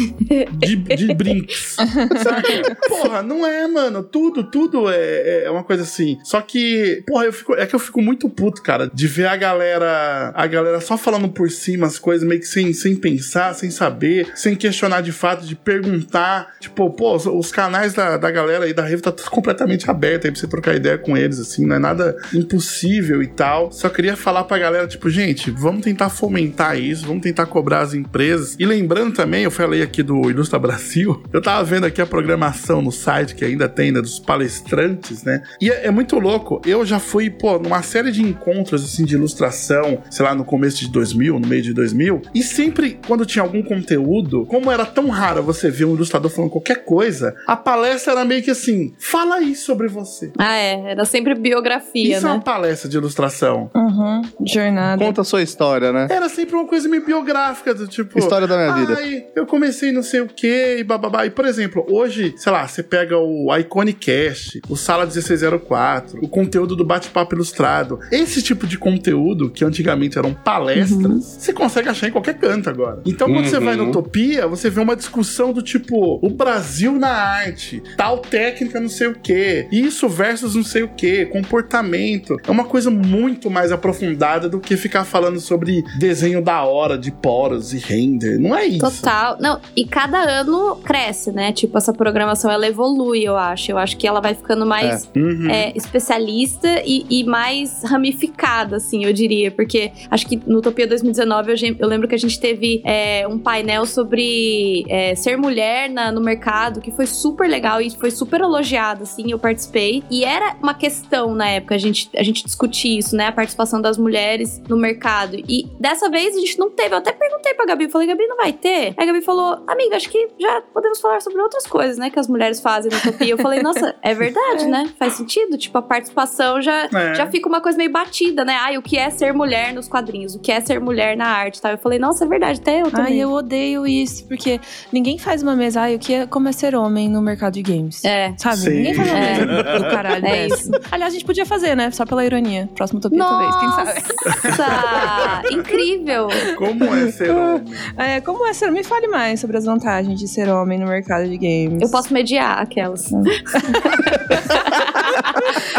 De, de brinks. Porra, não é, mano. Tudo, tudo é, é uma coisa assim. Só que, porra, eu fico, é que eu fico muito puto, cara, de ver a galera, a galera só falando por cima as coisas, meio que sem, sem pensar, sem saber, sem questionar de fato, de perguntar. Tipo, pô, os, os canais da, da galera aí da Revo tá tudo completamente aberto aí pra você trocar ideia com eles, assim, não é nada impossível e tal. Só queria falar pra galera, tipo, gente, vamos tentar fomentar isso, vamos tentar cobrar as empresas. E lembrando também, eu falei aqui do Ilustra Brasil, eu tava vendo aqui a programação no site que ainda tem, né, dos palestrantes, né? E é, é muito louco. Eu já fui, pô, numa série de encontros, assim, de ilustração, sei lá, no começo de 2000, no meio de 2000, e sempre quando tinha algum conteúdo, como era tão raro você ver um ilustrador falando qualquer coisa, a palestra era meio que assim, fala aí sobre você.
Ah, é. Era sempre biografia,
Isso é
né?
uma palestra de ilustração.
Uhum. Jornada.
Conta a sua história, né?
Era sempre uma coisa meio biográfica, do tipo.
História da minha vida.
Ai, eu comecei não sei o que e bababá. E, por exemplo, hoje, sei lá, você pega o Iconicast, o Sala 1604, o conteúdo do Bate-Papo Ilustrado. Esse tipo de conteúdo, que antigamente eram palestras, você consegue achar em qualquer canto agora. Então, quando você vai no Utopia, você vê uma discussão do tipo, o Brasil na arte, tal técnica não sei o que, isso versus não sei o que, comportamento. É uma coisa muito mais aprofundada do que ficar falando sobre desenho da hora, de poros e render. Não é isso.
Total. Não, e cada ano cresce, né? Tipo, essa programação ela evolui, eu acho. Eu acho que ela vai ficando mais
Uhum.
é, especialista e, e mais ramificada, assim, eu diria. Porque acho que no Utopia 2019 eu, eu lembro que a gente teve é, um painel sobre é, ser mulher na- no mercado, que foi super legal e foi super elogiado, assim, eu participei. E era uma questão na época, a gente, a gente discutir isso, né? A participação das mulheres no mercado. E dessa vez a gente não teve. Eu até perguntei pra Gabi, eu falei, Gabi, não vai ter? Aí a Gabi falou, amiga, acho que já podemos falar sobre outras coisas, né? Que as mulheres fazem no Utopia. Eu falei, nossa, é verdade, né? Faz sentido. Tipo, a participação já,
É.
já fica uma coisa meio batida, né? Ai, o que é ser mulher nos quadrinhos? O que é ser mulher na arte e tal? Eu falei, nossa, é verdade, até eu também.
Ai, eu odeio isso, porque ninguém faz uma mesa, ai, o que é como é ser homem no mercado de games.
É.
Sabe?
Sim.
Ninguém faz uma
É.
mesa do caralho
É
dessa. Aliás, a gente podia fazer, né? Só pela ironia. Próximo Utopia, talvez, quem sabe?
Nossa! Incrível!
Como é ser homem?
É, como é ser? Me fale mais sobre as vantagens de ser homem no mercado de games.
Eu posso mediar aquelas.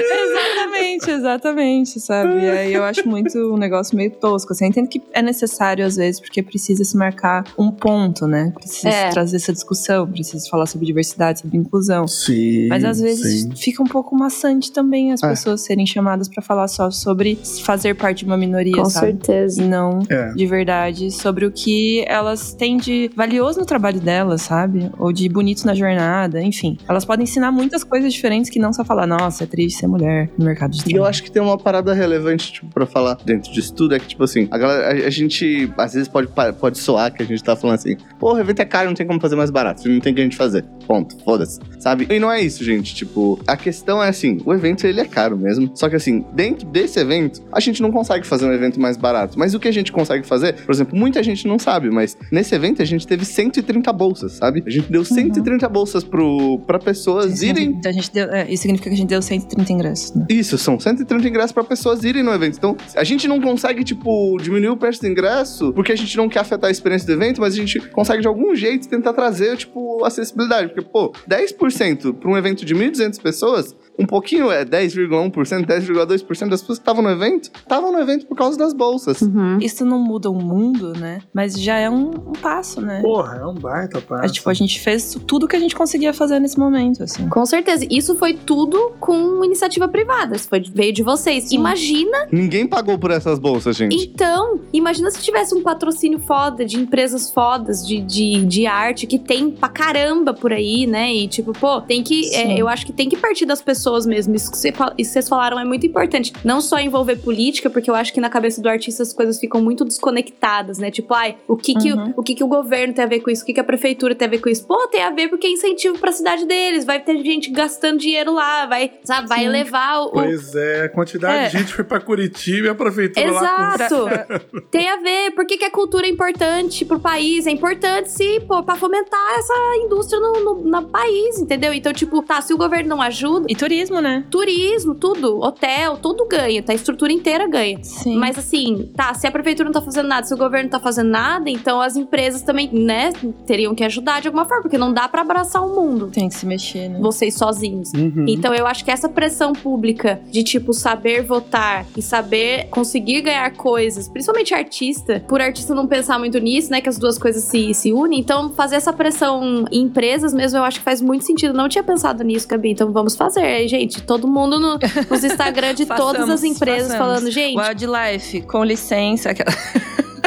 exatamente, exatamente, sabe? E aí eu acho muito um negócio meio tosco. Assim, eu entendo que é necessário às vezes, porque precisa se marcar um ponto, né? Precisa
É.
trazer essa discussão, precisa falar sobre diversidade, sobre inclusão.
Sim.
Mas às vezes
sim.
fica um pouco maçante também as
É.
pessoas serem chamadas pra falar só sobre fazer parte de uma minoria,
Com
sabe?
certeza.
E não
É.
de verdade sobre o que elas têm de valioso no trabalho delas, sabe? Ou de bonito na jornada, enfim. Elas podem ensinar muitas coisas diferentes que não só falar, nossa, é triste ser mulher no mercado de
E eu
trabalho.
acho que tem uma parada relevante, tipo, pra falar dentro disso tudo, é que, tipo assim, a, galera, a, a gente, às vezes pode, pode soar que a gente tá falando assim, porra, o evento é caro, não tem como fazer mais barato, não tem o que a gente fazer, ponto, foda-se, sabe? E não é isso, gente, tipo, a questão é assim, o evento, ele é caro mesmo, só que assim, dentro desse evento, a gente não consegue fazer um evento mais barato, mas o que a gente consegue fazer, por exemplo, muita gente não sabe, mas nesse evento a gente teve 130 bolsas, sabe? A gente deu 130 bolsas pro, pra pessoas irem
Então a gente deu, é, isso significa que a gente deu 130 ingressos, né?
isso, são 130 ingressos pra pessoas irem no evento. Então, a gente não consegue, tipo, diminuir o preço do ingresso porque a gente não quer afetar a experiência do evento, mas a gente consegue de algum jeito tentar trazer, tipo, acessibilidade. Porque, pô, 10% pra um evento de 1.200 pessoas, um pouquinho, é 10,1%, 10,2% das pessoas que estavam no evento, estavam no evento por causa das bolsas.
Uhum.
Isso não muda o mundo, né? Mas já é um, um passo, né?
Porra, é um baita
É,
passo.
tipo, a gente fez tudo que a gente conseguia fazer nesse momento, assim.
Com certeza. Isso foi tudo com iniciativa privada. Isso foi, veio de vocês.
Sim.
Imagina,
Ninguém pagou por essas bolsas, gente.
então, imagina se tivesse um patrocínio foda de empresas fodas de, de, de arte que tem pra caramba por aí, né? E tipo, pô, tem que. é, eu acho que tem que partir das pessoas mesmo. Isso que, vocês falaram é muito importante. Não só envolver política, porque eu acho que na cabeça do artista as coisas ficam muito desconectadas, né? Tipo, ai, o que que,
Uhum.
o, o que que o governo tem a ver com isso? O que que a prefeitura tem a ver com isso? Pô, tem a ver porque é incentivo pra cidade deles. Vai ter gente gastando dinheiro lá, vai, sabe, vai
Sim.
elevar o,
Pois é, a quantidade
É.
de gente foi pra Curitiba e a prefeitura lá com...
Exato. Tem a ver. Por que, que a cultura é importante pro país? É importante, sim, pô, pra fomentar essa indústria no, no, no país, entendeu? Então, tipo, tá, se o governo não ajuda,
E turismo, né?
turismo, tudo, hotel, tudo ganha, tá? A estrutura inteira ganha.
Sim.
Mas assim, tá, se a prefeitura não tá fazendo nada, se o governo não tá fazendo nada, então as empresas também, né, teriam que ajudar de alguma forma, porque não dá pra abraçar o mundo.
tem que se mexer, né?
Vocês sozinhos.
Uhum.
Então eu acho que essa pressão pública de tipo saber votar e saber conseguir ganhar coisas, principalmente artista, por artista não pensar muito nisso, né, que as duas coisas se, se unem, então fazer essa pressão em empresas mesmo eu acho que faz muito sentido. Não tinha pensado nisso, Gabi, então vamos fazer. Aí, gente, todo mundo no, nos Instagram de todas as
Façamos,
empresas
façamos.
falando, gente,
Wildlife, com licença. aquela-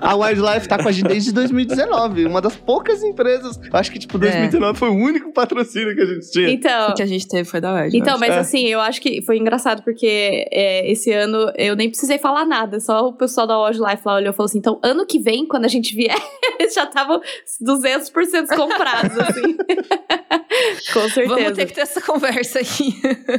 A Wildlife tá com a gente desde 2019. Uma das poucas empresas. Eu acho que, tipo, 2019 foi o único patrocínio que a gente tinha.
então...
O que a gente teve foi da Wildlife.
Então, mas
É.
assim, eu acho que foi engraçado porque é, esse ano eu nem precisei falar nada, só o pessoal da Wildlife lá olhou e falou assim: então, ano que vem, quando a gente vier, eles já estavam 200% comprados, assim. Com certeza.
Vamos ter que ter essa conversa aqui.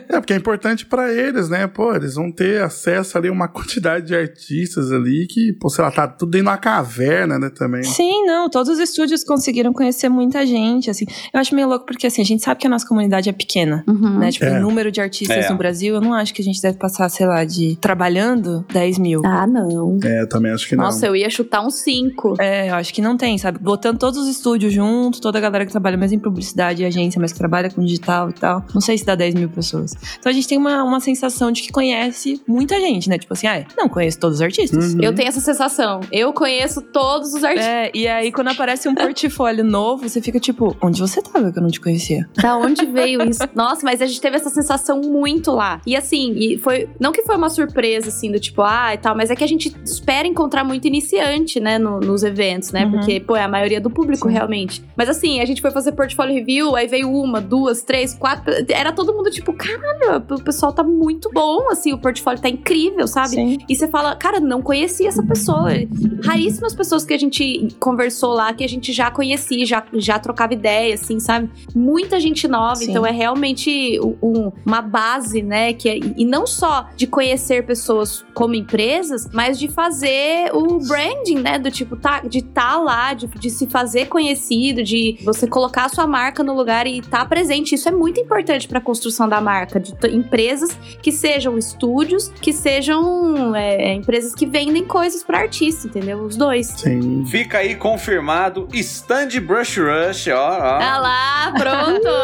É, porque é importante pra eles, né? Pô, eles vão ter acesso ali a uma quantidade de artistas ali que, pô, sei lá, tá tudo dentro de uma caverna, né, também.
Sim, não, todos os estúdios conseguiram conhecer muita gente, assim. Eu acho meio louco porque, assim, a gente sabe que a nossa comunidade é pequena,
Uhum.
né? Tipo,
É.
o número de artistas
É.
no Brasil, eu não acho que a gente deve passar, sei lá, de trabalhando 10 mil.
Ah, não.
É, eu também acho que não.
Nossa, eu ia chutar uns 5.
É, eu acho que não tem, sabe? Botando todos os estúdios junto, toda a galera que trabalha mais em publicidade e agência, mas que trabalha com digital e tal. Não sei se dá 10 mil pessoas. Então a gente tem uma, uma sensação de que conhece muita gente, né? Tipo assim, ah, não conheço todos os artistas.
Uhum.
Eu tenho essa sensação. Eu conheço todos os artistas.
É, e aí quando aparece um portfólio novo, você fica tipo, onde você tava que eu não te conhecia?
Da onde veio isso? Nossa, mas a gente teve essa sensação muito lá. E assim, e foi. Não que foi uma surpresa, assim, do tipo, ah, e tal, mas é que a gente espera encontrar muito iniciante, né, no- nos eventos, né?
Uhum.
Porque, pô, é a maioria do público,
Sim.
realmente. Mas assim, a gente foi fazer portfólio review, aí veio uma, duas, três, quatro. Era todo mundo tipo, caralho, o pessoal tá muito bom, assim, o portfólio tá incrível, sabe?
Sim.
E você fala, cara, não conhecia essa pessoa. Raríssimas pessoas que a gente conversou lá, que a gente já conhecia, já, já trocava ideia, assim, sabe? Muita gente nova,
Sim.
então é realmente um- um- uma base, né? Que é- e não só de conhecer pessoas como empresas, mas de fazer o branding, né? Do tipo, tá, de estar lá, de, de se fazer conhecido, de você colocar a sua marca no lugar e estar presente. Isso é muito importante para a construção da marca, de empresas que sejam estúdios, que sejam é, empresas que vendem coisas para artista, entendeu? Os dois.
Sim.
Fica aí confirmado, Stand Brush Rush, ó, ó.
Ah lá, pronto!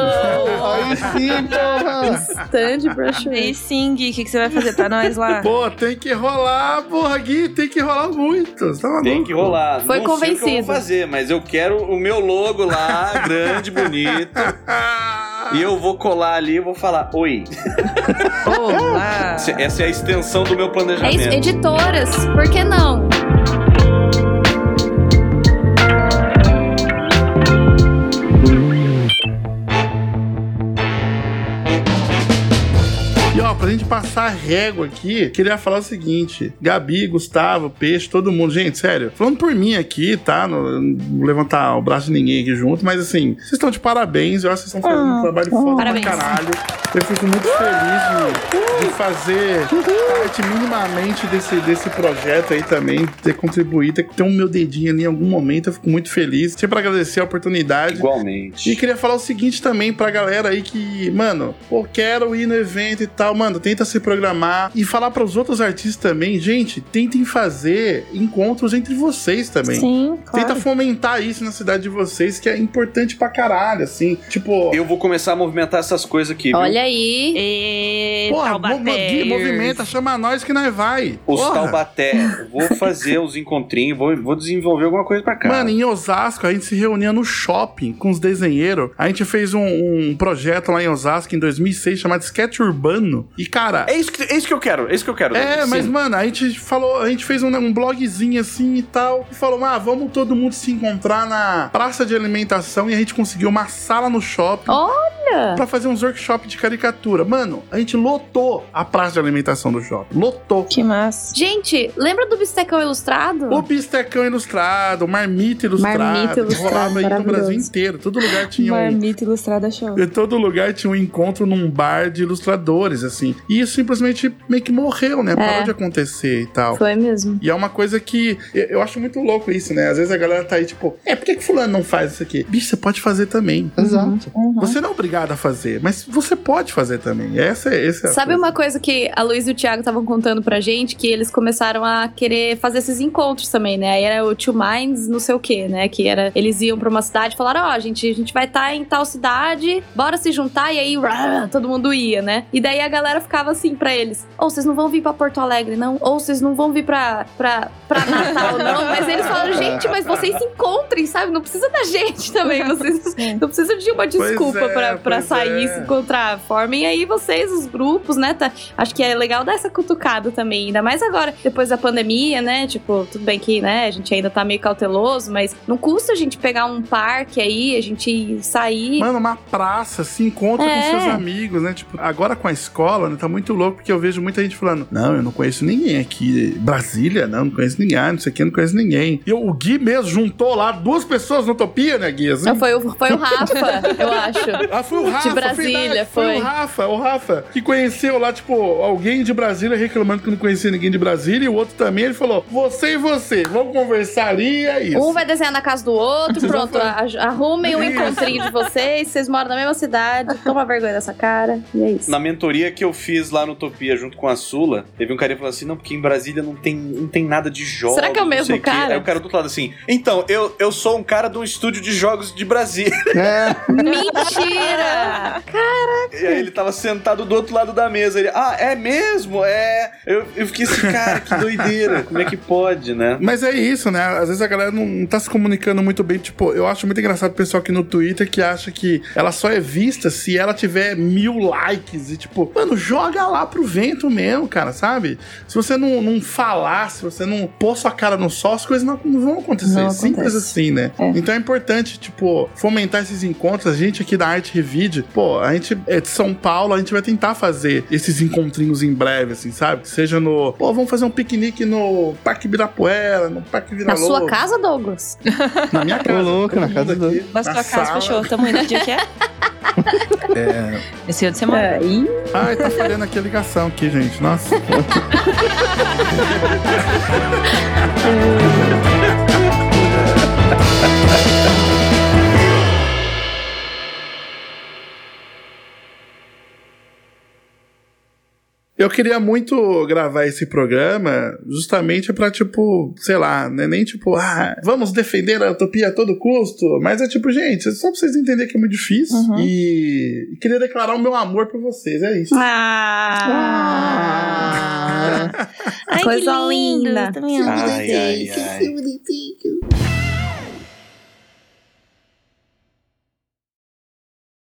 Aí sim, porra!
Stand brush
E sim, Gui, o que, que você vai fazer pra nós lá?
Pô, tem que rolar, porra, Gui, tem que rolar muito. Você tá maluco?
Tem que rolar.
Foi
Não sei o que eu
convencido.
vou fazer, mas eu quero o meu logo lá, grande, bonito. E eu vou colar ali e vou falar, oi.
Olá!
Essa é a extensão do meu
É isso,
planejamento.
editoras, por que não?
Passar a régua aqui, queria falar o seguinte: Gabi, Gustavo, Peixe, todo mundo. Gente, sério, falando por mim aqui, tá? Não, não vou levantar o braço de ninguém aqui junto, mas assim, vocês estão de parabéns. Eu acho que vocês estão fazendo um
Ah,
trabalho
ah.
foda
Parabéns.
pra caralho. Eu fico muito feliz de, de fazer parte minimamente desse, desse projeto aí também, ter contribuído, ter, ter um meu dedinho ali em algum momento. Eu fico muito feliz. Sempre agradecer a oportunidade.
Igualmente.
E queria falar o seguinte também pra galera aí que, mano, pô, quero ir no evento e tal. Mano, mano, tenta se programar e falar para os outros artistas também, gente, tentem fazer encontros entre vocês também.
Sim, claro.
Tenta fomentar isso na cidade de vocês, que é importante pra caralho, assim. Tipo,
Eu vou começar a movimentar essas coisas aqui, viu?
Olha aí.
E...
porra, movimenta, chama nós que nós vai.
Os
Porra.
Taubaté. Eu Vou fazer os encontrinhos, vou, vou desenvolver alguma coisa pra cá.
Mano, em Osasco, a gente se reunia no shopping com os desenheiros. A gente fez um, um projeto lá em Osasco em 2006 chamado Sketch Urbano. E, cara,
É isso, que, é isso que eu quero, é isso que eu quero.
É,
Sim.
mas, mano, a gente falou, a gente fez um, um blogzinho assim e tal. E falou, ah, vamos todo mundo se encontrar na praça de alimentação. E a gente conseguiu uma sala no shopping.
Olha!
Pra fazer uns workshops de caricatura. Mano, a gente lotou a praça de alimentação do shopping. Lotou.
Que massa.
Gente, lembra do Bistecão Ilustrado?
O bistecão ilustrado, o marmita ilustrado.
Marmita ilustrado,
Rolava aí no. Brasil inteiro. Todo lugar tinha um.
Marmita ilustrada show.
Em todo lugar tinha um encontro num bar de ilustradores, assim. E isso simplesmente meio que morreu, né? Parou de acontecer e tal.
Foi mesmo.
E é uma coisa que eu- acho muito louco isso, né? Às vezes a galera tá aí, tipo, é, por que, que fulano não faz isso aqui? Bicho, você pode fazer também.
Exato.
Você não é obrigado a fazer, mas você pode fazer também. Essa é essa é a
Sabe
coisa.
uma coisa que a Luiz e o Thiago estavam contando pra gente? Que eles começaram a querer fazer esses encontros também, né? Aí era o Two Minds, não sei o quê, né? Que era. Eles iam pra uma cidade e falaram: Ó, a gente, a gente vai estar em tal cidade, bora se juntar. E aí, todo mundo ia, né? E daí a galera ficava assim pra eles: Ou vocês não vão vir pra Porto Alegre, não? Ou vocês não vão vir pra, pra, pra Natal, não? Mas eles falaram: Gente, mas vocês se encontrem, sabe? Não precisa da gente também. Vocês não precisam de uma desculpa
é,
pra, pra
pois
sair
é.
se encontrar. Formem aí vocês, os grupos, né? Tá- acho que é legal dar essa cutucada também. Ainda mais agora, depois da pandemia, né? Tipo, tudo bem que, né, a gente ainda tá meio cauteloso, mas não custa a gente pegar um parque aí, a gente sair.
Mano, uma praça, se encontra
É.
com seus amigos, né? Tipo, agora com a escola, né? Tá muito louco, porque eu vejo muita gente falando: Não, eu não conheço ninguém aqui. Brasília, não, não conheço ninguém. Ah, não sei o que, não conheço ninguém. E o Gui mesmo juntou lá duas pessoas no Utopia, né, Gui? Assim?
Foi, o, foi o Rafa, eu acho.
Ah, foi o Rafa.
Brasília,
verdade,
foi.
o Rafa, o Rafa, que conheceu lá, tipo, alguém de Brasília reclamando que não conhecia ninguém de Brasília, e o outro também, ele falou, você e você, vamos conversar ali, e é isso.
Um vai desenhar na casa do outro,
Vocês
pronto. Arrumem um encontrinho de vocês, vocês moram na mesma cidade, toma vergonha dessa cara, e é isso.
Na mentoria que eu fiz lá no Utopia junto com a Sula, teve um cara que falou assim: não, porque em Brasília não tem, não tem nada de jogos.
Será que é o mesmo
sei quê."
cara?
Aí o cara do outro lado assim: então, eu, eu sou um cara de um estúdio de jogos de Brasília.
É,
Mentira!
E aí ele tava sentado do outro lado da mesa. Ele, ah, é mesmo? É. Eu, eu fiquei assim, cara, que doideira. Como é que pode, né?
Mas é isso, né? Às vezes a galera não, não tá se comunicando muito bem. Tipo, eu acho muito engraçado o pessoal aqui no Twitter que acha que ela só é vista se ela tiver mil likes. E tipo, mano, joga lá pro vento mesmo, cara, sabe? Se você não, não falar, se você não pôr sua cara no sol, as coisas não, não vão acontecer.
Não
Simples
acontece.
assim, né?
É.
Então é importante, tipo, fomentar esses encontros. A gente aqui da Arte Revide, pô, a gente é de São Paulo, a gente vai tentar fazer esses encontrinhos em breve, assim, sabe? Seja no. Pô, vamos fazer um piquenique no Parque Ibirapuera, no Parque Vila
Na sua casa, Douglas?
Na minha casa.
louco,
todo
na casa do-
aqui,
Na sua casa,
sala.
fechou. Tamo indo. Que dia que é? Esse ano de semana.
Aí.
Ai, tá falhando aqui a ligação aqui, gente. Nossa. Eu queria muito gravar esse programa justamente pra, tipo, sei lá, né? Nem tipo, ah, vamos defender a utopia a todo custo. Mas é tipo, gente, só pra vocês entenderem que é muito difícil.
Uhum.
E... e queria declarar o meu amor por vocês, é isso.
Ah. Ai,
Coisa linda.
Também amo
Ai, ai, ai.
bonitinho.